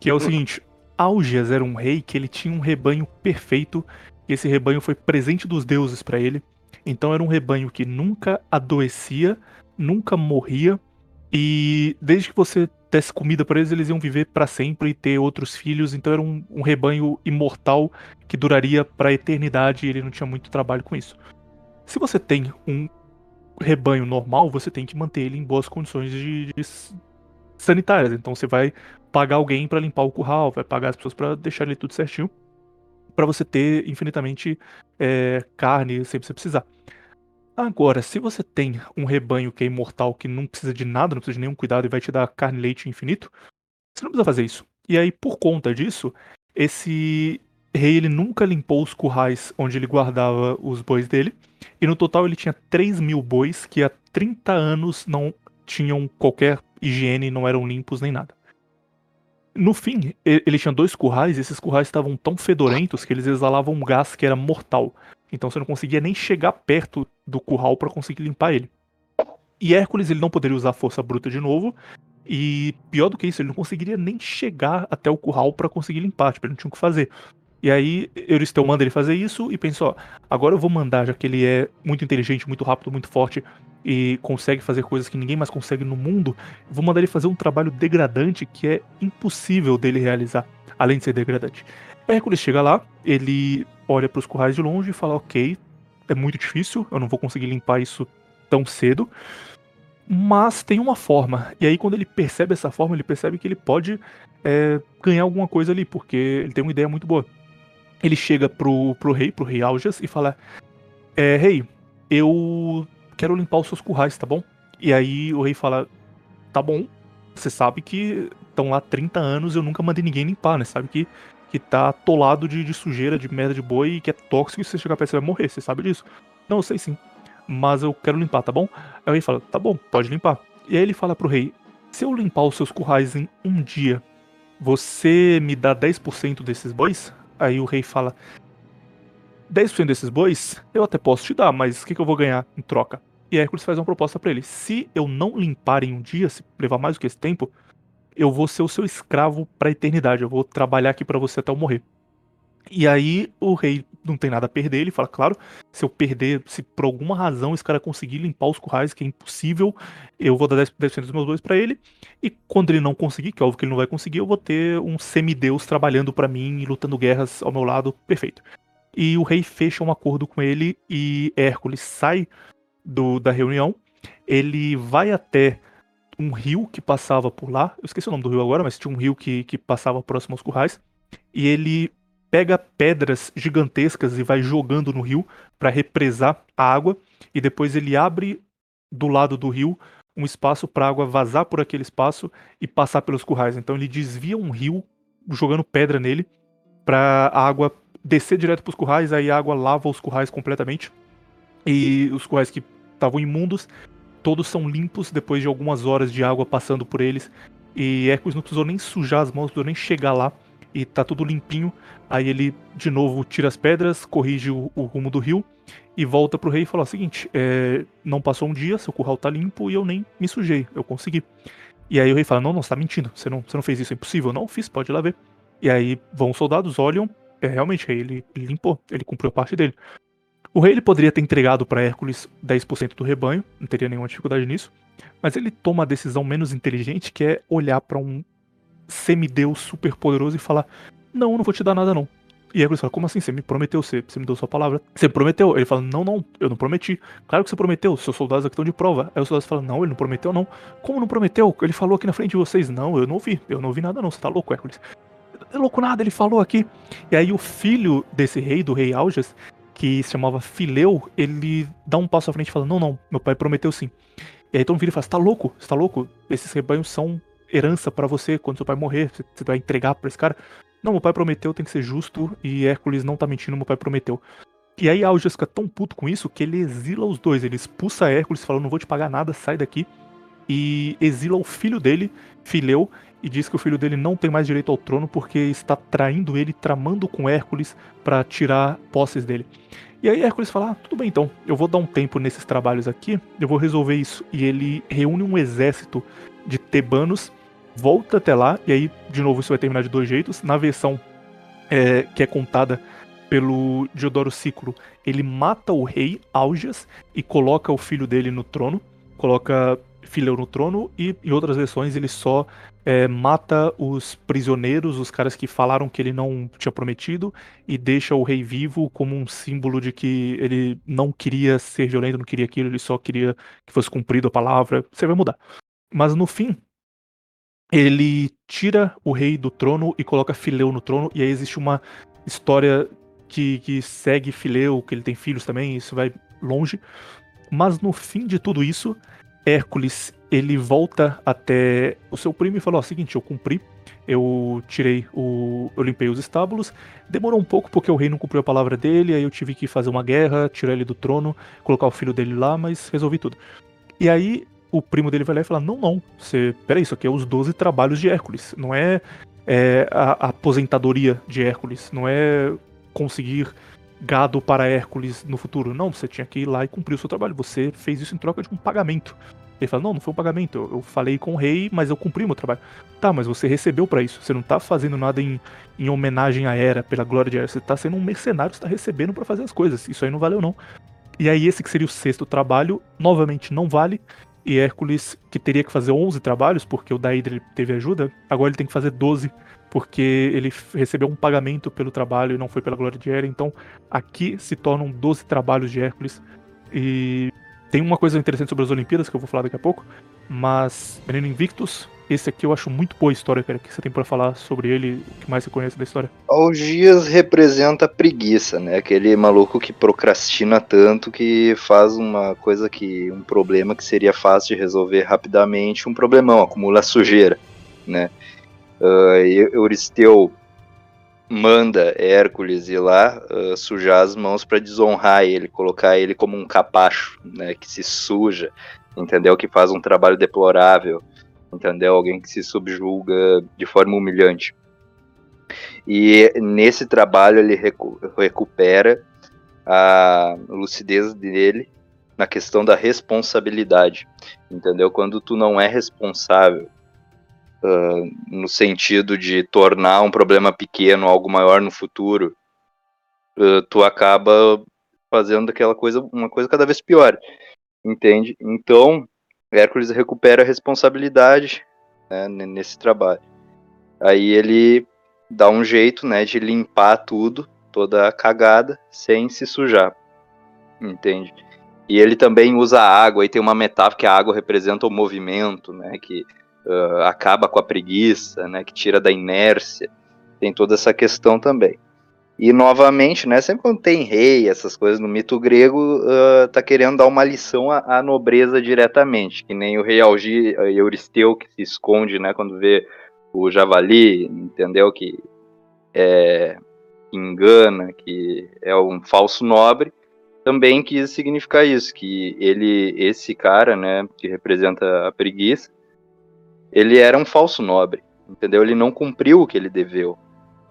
que é o seguinte: Augias era um rei que ele tinha um rebanho perfeito. E esse rebanho foi presente dos deuses para ele. Então era um rebanho que nunca adoecia, nunca morria e desde que você desse comida para eles, eles iam viver para sempre e ter outros filhos. Então era um, um rebanho imortal que duraria para a eternidade e ele não tinha muito trabalho com isso. Se você tem um rebanho normal, você tem que manter ele em boas condições de, de sanitárias. Então você vai pagar alguém para limpar o curral, vai pagar as pessoas para deixar ele tudo certinho, para você ter infinitamente é, carne sempre que você precisar. Agora, se você tem um rebanho que é imortal, que não precisa de nada, não precisa de nenhum cuidado e vai te dar carne e leite infinito, você não precisa fazer isso. E aí, por conta disso, esse rei ele nunca limpou os currais onde ele guardava os bois dele. E no total ele tinha 3 mil bois que há 30 anos não tinham qualquer higiene, não eram limpos nem nada. No fim, ele tinha dois currais, e esses currais estavam tão fedorentos que eles exalavam um gás que era mortal. Então você não conseguia nem chegar perto do curral para conseguir limpar ele. E Hércules ele não poderia usar força bruta de novo. E pior do que isso, ele não conseguiria nem chegar até o curral para conseguir limpar, tipo, ele não tinha o que fazer. E aí Euristeu manda ele fazer isso e pensa, ó, agora eu vou mandar, já que ele é muito inteligente, muito rápido, muito forte e consegue fazer coisas que ninguém mais consegue no mundo, vou mandar ele fazer um trabalho degradante que é impossível dele realizar, além de ser degradante. Hércules chega lá, ele olha para os currais de longe e fala: Ok, é muito difícil, eu não vou conseguir limpar isso tão cedo. Mas tem uma forma. E aí, quando ele percebe essa forma, ele percebe que ele pode é, ganhar alguma coisa ali, porque ele tem uma ideia muito boa. Ele chega pro, pro rei, pro rei Aljas, e fala: é, Rei, eu quero limpar os seus currais, tá bom? E aí o rei fala: Tá bom, você sabe que estão lá 30 anos eu nunca mandei ninguém limpar, né? Sabe que que tá atolado de, de, sujeira, de merda de boi, e que é tóxico e se você chegar perto você vai morrer, você sabe disso? Não, eu sei sim. Mas eu quero limpar, tá bom? Aí o rei fala, tá bom, pode limpar. E aí ele fala pro rei, se eu limpar os seus currais em um dia, você me dá 10% desses bois? Aí o rei fala, 10% desses bois eu até posso te dar, mas o que, que eu vou ganhar em troca? E Hércules faz uma proposta para ele. Se eu não limpar em um dia, se levar mais do que esse tempo, eu vou ser o seu escravo para a eternidade, eu vou trabalhar aqui para você até eu morrer. E aí o rei não tem nada a perder, ele fala, claro, se eu perder, se por alguma razão esse cara conseguir limpar os currais, que é impossível, eu vou dar 10%, 10 dos meus dois para ele, e quando ele não conseguir, que é óbvio que ele não vai conseguir, eu vou ter um semideus trabalhando para mim e lutando guerras ao meu lado, perfeito. E o rei fecha um acordo com ele e Hércules sai do, da reunião, ele vai até um rio que passava por lá. Eu esqueci o nome do rio agora, mas tinha um rio que, que passava próximo aos currais. E ele pega pedras gigantescas e vai jogando no rio para represar a água. E depois ele abre do lado do rio um espaço para a água vazar por aquele espaço e passar pelos currais. Então ele desvia um rio jogando pedra nele para a água descer direto para os currais. Aí a água lava os currais completamente. E os currais que estavam imundos todos são limpos depois de algumas horas de água passando por eles. E Hércules não precisou nem sujar as mãos, não precisou nem chegar lá. E tá tudo limpinho. Aí ele, de novo, tira as pedras, corrige o, o rumo do rio e volta pro rei e fala o seguinte: é, não passou um dia, seu curral tá limpo e eu nem me sujei, eu consegui. E aí o rei fala: Não, não, você tá mentindo, você não, você não fez isso, é impossível. Não, fiz, pode ir lá ver. E aí vão os soldados, olham, é realmente, ele, ele limpou, ele cumpriu a parte dele. O rei ele poderia ter entregado para Hércules 10% do rebanho, não teria nenhuma dificuldade nisso, mas ele toma a decisão menos inteligente, que é olhar para um semideus super poderoso e falar: Não, não vou te dar nada não. E Hércules fala: Como assim? Você me prometeu, você, você me deu sua palavra. Você prometeu? Ele fala: Não, não, eu não prometi. Claro que você prometeu, seus soldados aqui estão de prova. Aí os soldados falam: Não, ele não prometeu, não. Como não prometeu? Ele falou aqui na frente de vocês: Não, eu não ouvi, eu não ouvi nada, não. Você tá louco, Hércules? É louco nada, ele falou aqui. E aí o filho desse rei, do rei Aljas, que se chamava Fileu, ele dá um passo à frente e fala: Não, não, meu pai prometeu sim. E aí todo mundo vira e fala: Você tá louco? Você tá louco? Esses rebanhos são herança para você. Quando seu pai morrer, você vai entregar pra esse cara. Não, meu pai prometeu, tem que ser justo. E Hércules não tá mentindo, meu pai prometeu. E aí Algias fica tão puto com isso que ele exila os dois. Ele expulsa Hércules, falando: não vou te pagar nada, sai daqui. E exila o filho dele, Fileu, e diz que o filho dele não tem mais direito ao trono porque está traindo ele, tramando com Hércules para tirar posses dele. E aí Hércules fala: ah, tudo bem então, eu vou dar um tempo nesses trabalhos aqui, eu vou resolver isso. E ele reúne um exército de tebanos, volta até lá, e aí, de novo, isso vai terminar de dois jeitos. Na versão é, que é contada pelo Diodoro Ciclo, ele mata o rei Augias e coloca o filho dele no trono, coloca Fileu no trono, e em outras versões ele só é, mata os prisioneiros, os caras que falaram que ele não tinha prometido, e deixa o rei vivo como um símbolo de que ele não queria ser violento, não queria aquilo, ele só queria que fosse cumprido a palavra. Você vai mudar. Mas no fim, ele tira o rei do trono e coloca Fileu no trono, e aí existe uma história que, que segue Fileu, que ele tem filhos também, isso vai longe. Mas no fim de tudo isso, Hércules ele volta até o seu primo e fala: Ó, seguinte, eu cumpri, eu tirei o. Eu limpei os estábulos. Demorou um pouco porque o rei não cumpriu a palavra dele, aí eu tive que fazer uma guerra, tirar ele do trono, colocar o filho dele lá, mas resolvi tudo. E aí o primo dele vai lá e fala: Não, não, você. Peraí, isso aqui é os 12 trabalhos de Hércules, não é, é a, a aposentadoria de Hércules, não é conseguir gado para Hércules no futuro. Não, você tinha que ir lá e cumprir o seu trabalho. Você fez isso em troca de um pagamento. Ele fala: Não, não foi um pagamento. Eu, eu falei com o rei, mas eu cumpri o meu trabalho. Tá, mas você recebeu para isso. Você não tá fazendo nada em, em homenagem à Era, pela glória de Era. Você tá sendo um mercenário, você tá recebendo para fazer as coisas. Isso aí não valeu, não. E aí, esse que seria o sexto trabalho, novamente não vale. E Hércules, que teria que fazer 11 trabalhos, porque o Daedra teve ajuda, agora ele tem que fazer 12 porque ele recebeu um pagamento pelo trabalho e não foi pela glória de Hera. Então aqui se tornam 12 trabalhos de Hércules. E tem uma coisa interessante sobre as Olimpíadas que eu vou falar daqui a pouco. Mas Menino Invictus, esse aqui eu acho muito boa história, cara. O que você tem para falar sobre ele? O que mais você conhece da história? Algias representa preguiça, né? Aquele maluco que procrastina tanto que faz uma coisa que. um problema que seria fácil de resolver rapidamente, um problemão, acumula sujeira, né? Uh, Euristeu manda Hércules ir lá uh, sujar as mãos para desonrar ele, colocar ele como um capacho, né, que se suja, entendeu? Que faz um trabalho deplorável, entendeu? Alguém que se subjuga de forma humilhante. E nesse trabalho ele recu recupera a lucidez dele na questão da responsabilidade, entendeu? Quando tu não é responsável uh, no sentido de tornar um problema pequeno algo maior no futuro, uh, tu acaba fazendo aquela coisa, uma coisa cada vez pior, entende? Então, Hércules recupera a responsabilidade né, nesse trabalho. Aí ele dá um jeito, né, de limpar tudo, toda a cagada, sem se sujar, entende? E ele também usa a água, e tem uma metáfora que a água representa o movimento, né, que uh, acaba com a preguiça, né, que tira da inércia, tem toda essa questão também. E novamente, né, sempre quando tem rei, essas coisas no mito grego, uh, tá querendo dar uma lição à, à, nobreza diretamente, que nem o rei Algi, Euristeu que se esconde, né, quando vê o javali, entendeu que é, engana, que é um falso nobre, também quis significar isso, que ele, esse cara, né, que representa a preguiça, ele era um falso nobre, entendeu? Ele não cumpriu o que ele deveu.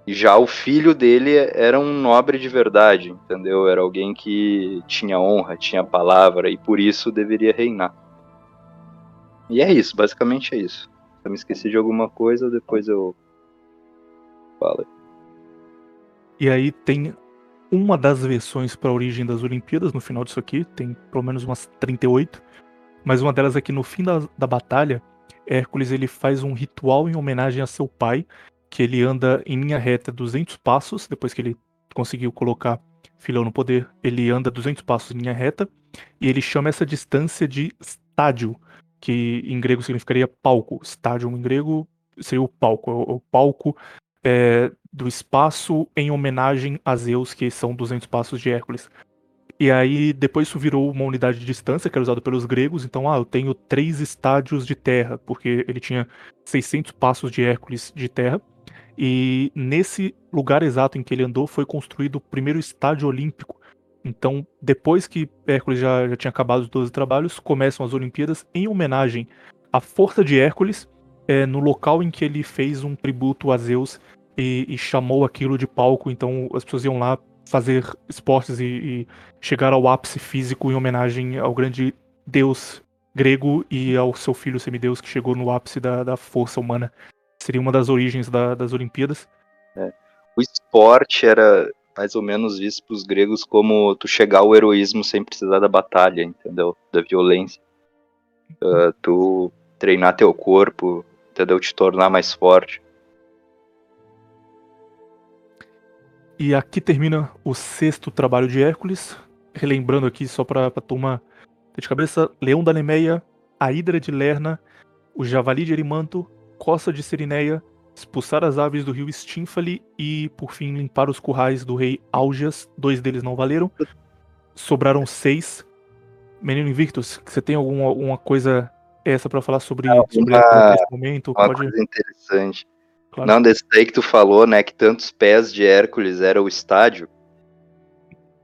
Já o filho dele era um nobre de verdade, entendeu? Era alguém que tinha honra, tinha palavra e por isso deveria reinar. E é isso, basicamente é isso. Se eu me esqueci de alguma coisa, depois eu falo. E aí tem uma das versões para a origem das Olimpíadas no final disso aqui, tem pelo menos umas 38, mas uma delas aqui no fim da, da batalha Hércules ele faz um ritual em homenagem a seu pai, que ele anda em linha reta 200 passos, depois que ele conseguiu colocar Filão no poder, ele anda 200 passos em linha reta, e ele chama essa distância de estádio, que em grego significaria palco. Estádio em grego seria o palco, o, palco é, do espaço em homenagem a Zeus, que são 200 passos de Hércules. E aí depois isso virou uma unidade de distância que era usado pelos gregos. Então, ah, eu tenho três estádios de terra, porque ele tinha 600 passos de Hércules de terra. E nesse lugar exato em que ele andou foi construído o primeiro estádio olímpico Então, depois que Hércules já, já tinha acabado os 12 trabalhos, começam as Olimpíadas em homenagem à força de Hércules, é, no local em que ele fez um tributo a Zeus e, e, chamou aquilo de palco. Então, as pessoas iam lá fazer esportes e, e chegar ao ápice físico em homenagem ao grande deus grego e ao seu filho semideus que chegou no ápice da, da força humana. Seria uma das origens da, das Olimpíadas. É. O esporte era mais ou menos visto para os gregos como tu chegar ao heroísmo sem precisar da batalha, entendeu? Da violência. Uh, tu treinar teu corpo, entendeu? Te tornar mais forte. E aqui termina o sexto trabalho de Hércules. Relembrando aqui, só para a turma ter de cabeça: Leão da Nemeia, a Hidra de Lerna, o Javali de Erimanto, Costa de Serineia, expulsar as aves do rio Stínfale e, por fim, limpar os currais do rei Augeas. Dois deles não valeram. Sobraram seis. Menino Invictus, você tem alguma, alguma coisa essa para falar sobre, uma, sobre esse momento? Uma Pode... coisa interessante. Claro. Não, desse daí que tu falou, né, que tantos pés de Hércules era o estádio,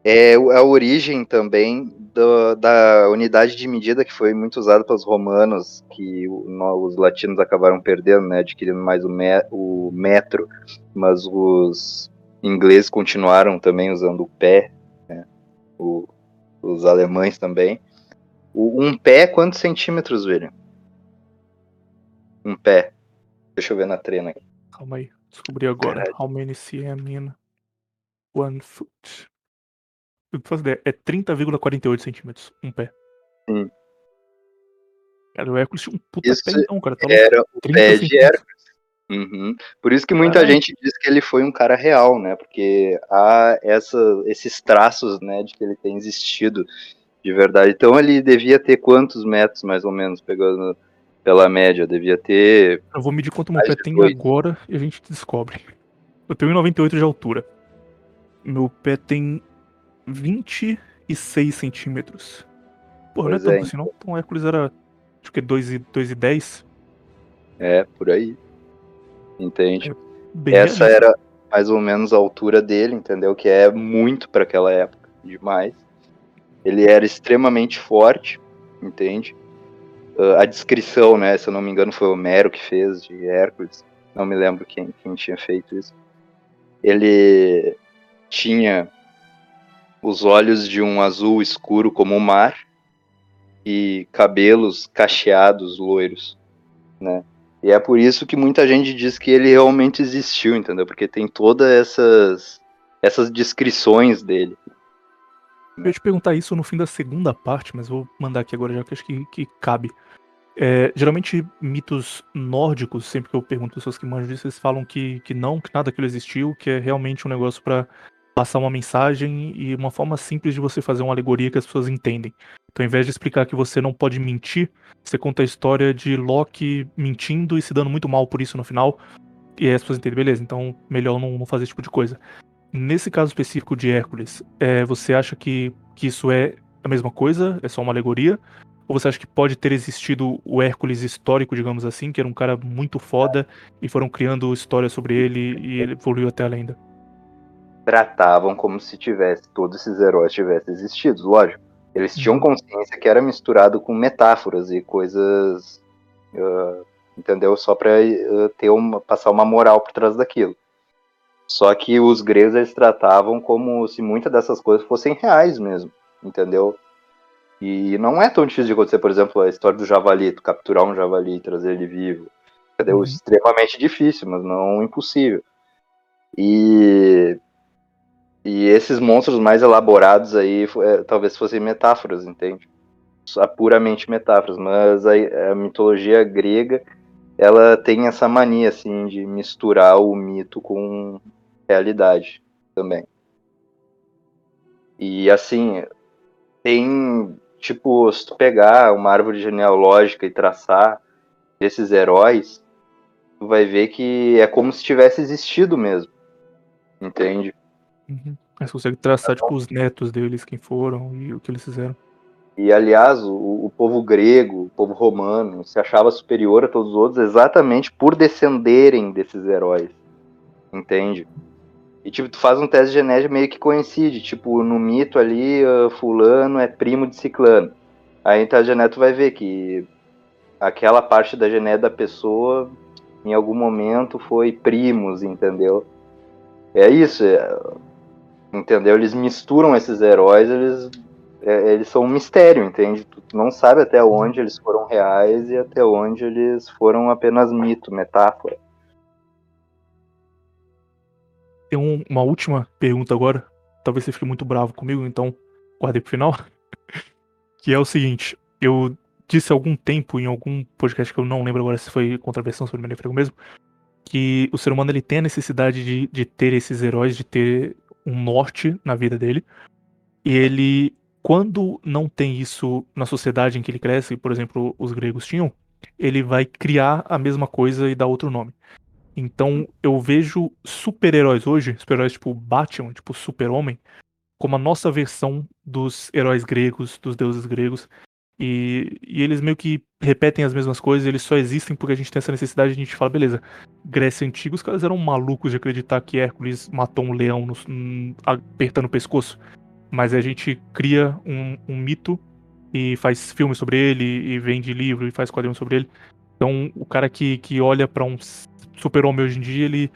é a origem também do, da unidade de medida que foi muito usada pelos romanos, que os latinos acabaram perdendo, né, adquirindo mais o, me, o metro, mas os ingleses continuaram também usando o pé, né, o, os alemães também. O, um pé, quantos centímetros, velho? Um pé. Deixa eu ver na trena aqui. Calma aí, descobri agora. How many cm in one foot? É 30,48 centímetros, um pé. Sim. Cara, o Hércules tinha um puta Isso pé então, cara. Tá era o pé de Hércules. Uhum. Por isso que muita gente diz que ele foi um cara real, né? Porque há essa, esses traços, né, de que ele tem existido de verdade. Então ele devia ter quantos metros, mais ou menos, pegando pela média? Devia ter. Eu vou medir quanto meu pé tem agora e a gente descobre. Eu tenho 1,98 de altura. Meu pé tem 26 centímetros. Porra, pois não é tanto é, assim, não. Então o Hércules era, acho que 2,10. É, por aí. Entende? É Essa era mais ou menos a altura dele, entendeu? Que é muito para aquela época, demais. Ele era extremamente forte, entende? Uh, a descrição, né? Se eu não me engano, foi o Homero que fez de Hércules. Não me lembro quem, quem tinha feito isso. Ele tinha os olhos de um azul escuro como o mar e cabelos cacheados, loiros, né? E é por isso que muita gente diz que ele realmente existiu, entendeu? Porque tem todas essas essas descrições dele. Eu ia te perguntar isso no fim da segunda parte, mas vou mandar aqui agora já que acho que, que cabe. É, geralmente, mitos nórdicos, sempre que eu pergunto pessoas que manjam disso, eles falam que, que não, que nada daquilo existiu, que é realmente um negócio para passar uma mensagem e uma forma simples de você fazer uma alegoria que as pessoas entendem. Então, ao invés de explicar que você não pode mentir, você conta a história de Loki mentindo e se dando muito mal por isso no final. E aí as pessoas entendem, beleza, então melhor não, não fazer esse tipo de coisa. Nesse caso específico de Hércules, é, você acha que, que isso é a mesma coisa? É só uma alegoria? Ou você acha que pode ter existido o Hércules histórico, digamos assim, que era um cara muito foda e foram criando histórias sobre ele e ele evoluiu até a lenda? Tratavam como se tivesse todos esses heróis tivessem existido, lógico. Eles tinham uhum. consciência que era misturado com metáforas e coisas, uh, entendeu? Só para uh, ter uma passar uma moral por trás daquilo. Só que os gregos eles tratavam como se muitas dessas coisas fossem reais mesmo, entendeu? E não é tão difícil de acontecer, por exemplo, a história do javali, tu capturar um javali e trazer ele vivo. Entendeu? Uhum. Extremamente difícil, mas não impossível. E e esses monstros mais elaborados aí é, talvez fossem metáforas, entende? Só puramente metáforas, mas a, a, mitologia grega ela tem essa mania assim de misturar o mito com realidade também. E assim, tem tipo, se tu pegar uma árvore genealógica e traçar esses heróis, tu vai ver que é como se tivesse existido mesmo. Entende? Uhum. Mas consegue traçar, tipo, os netos deles, quem foram e o que eles fizeram. E, aliás, o, o, povo grego, o povo romano, se achava superior a todos os outros exatamente por descenderem desses heróis. Entende? E tipo, tu faz um teste genético meio que coincide, tipo, no mito ali, uh, fulano é primo de ciclano. Aí em teste genético tu vai ver que aquela parte da genética da pessoa em algum momento foi primos, entendeu? É isso, é, entendeu? Eles misturam esses heróis, eles, é, eles são um mistério, entende? Tu não sabe até onde eles foram reais e até onde eles foram apenas mito, metáfora. Tem um, uma última pergunta agora, talvez você fique muito bravo comigo, então guardei pro final. que é o seguinte, eu disse há algum tempo em algum podcast que eu não lembro agora se foi contraversão sobre Menefrego mesmo, que o ser humano ele tem a necessidade de, de ter esses heróis, de ter um norte na vida dele. E ele, quando não tem isso na sociedade em que ele cresce, por exemplo, os gregos tinham, ele vai criar a mesma coisa e dar outro nome. Então eu vejo super-heróis hoje, super-heróis tipo Batman, tipo Super-Homem, como a nossa versão dos heróis gregos, dos deuses gregos. E, e, eles meio que repetem as mesmas coisas, eles só existem porque a gente tem essa necessidade de a gente falar, beleza, Grécia Antiga, os caras eram malucos de acreditar que Hércules matou um leão no, apertando o pescoço. Mas a gente cria um, um, mito e faz filme sobre ele, e vende livro e faz quadrinhos sobre ele. Então o cara que, que olha para um super-homem hoje em dia, ele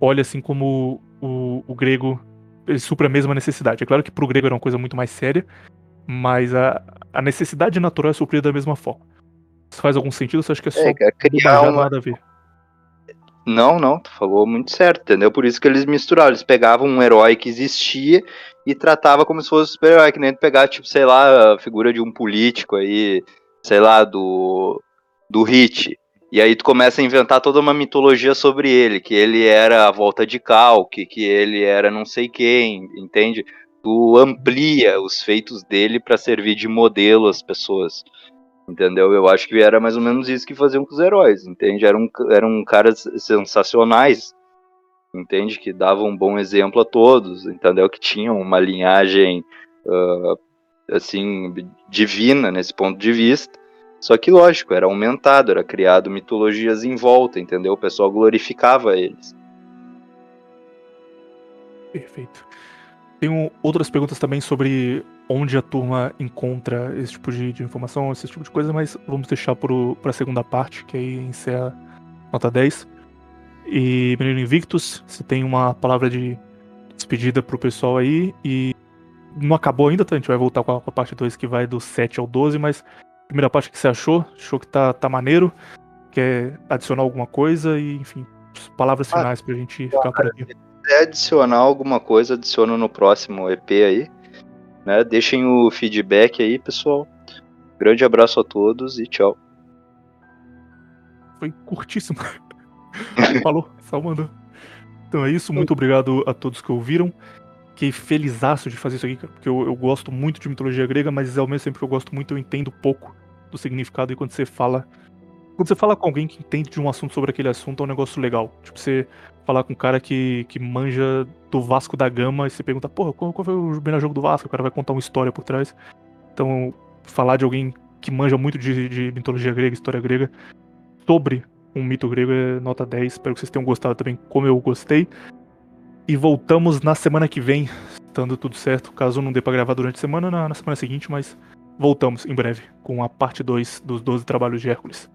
olha assim como o, o grego ele supra a mesma necessidade. É claro que pro grego era uma coisa muito mais séria, mas a, a necessidade natural é suprida da mesma forma. Isso faz algum sentido? Você acha que é só é, criar uma... nada a ver? Não, não, tu falou muito certo, entendeu? Por isso que eles misturaram, eles pegavam um herói que existia e tratava como se fosse um super-herói, que nem pegar, tipo, sei lá, a figura de um político aí, sei lá, do do Hit. E aí tu começa a inventar toda uma mitologia sobre ele, que ele era a volta de Calque, que ele era não sei quem, entende? Tu amplia os feitos dele para servir de modelo às pessoas. Entendeu? Eu acho que era mais ou menos isso que faziam com os heróis, entende? Eram, eram caras sensacionais, entende? Que davam um bom exemplo a todos, entendeu? Que tinham uma linhagem, uh, assim, divina nesse ponto de vista. Só que, lógico, era aumentado, era criado mitologias em volta, entendeu? O pessoal glorificava eles. Perfeito. Tenho outras perguntas também sobre onde a turma encontra esse tipo de, de informação, esse tipo de coisa, mas vamos deixar para a segunda parte, que aí encerra nota 10. E, menino Invictus, você tem uma palavra de despedida pro pessoal aí, e não acabou ainda, tá? A gente vai voltar com a, com a parte 2 que vai do 7 ao 12, mas primeira parte que você achou? Achou que tá, tá maneiro? Quer adicionar alguma coisa? E, enfim, palavras ah, finais ah, pra gente ficar por aqui quiser adicionar alguma coisa, adiciono no próximo EP aí. Né? Deixem o feedback aí, pessoal. Grande abraço a todos e tchau. Foi curtíssimo. Falou, só mandou. Então é isso, muito obrigado a todos que ouviram. Fiquei felizaço de fazer isso aqui, porque eu, eu, gosto muito de mitologia grega, mas ao mesmo tempo que eu gosto muito, eu entendo pouco do significado. E quando você fala. Quando você fala com alguém que entende de um assunto sobre aquele assunto, é um negócio legal. Tipo, você falar com um cara que, que manja do Vasco da Gama e você pergunta, porra, qual, qual foi o melhor jogo do Vasco? O cara vai contar uma história por trás. Então, falar de alguém que manja muito de, de mitologia grega, história grega, sobre um mito grego é nota 10. Espero que vocês tenham gostado também, como eu gostei. E voltamos na semana que vem, estando tudo certo. Caso não dê pra gravar durante a semana, na, na semana seguinte, mas voltamos em breve com a parte 2 dos 12 trabalhos de Hércules.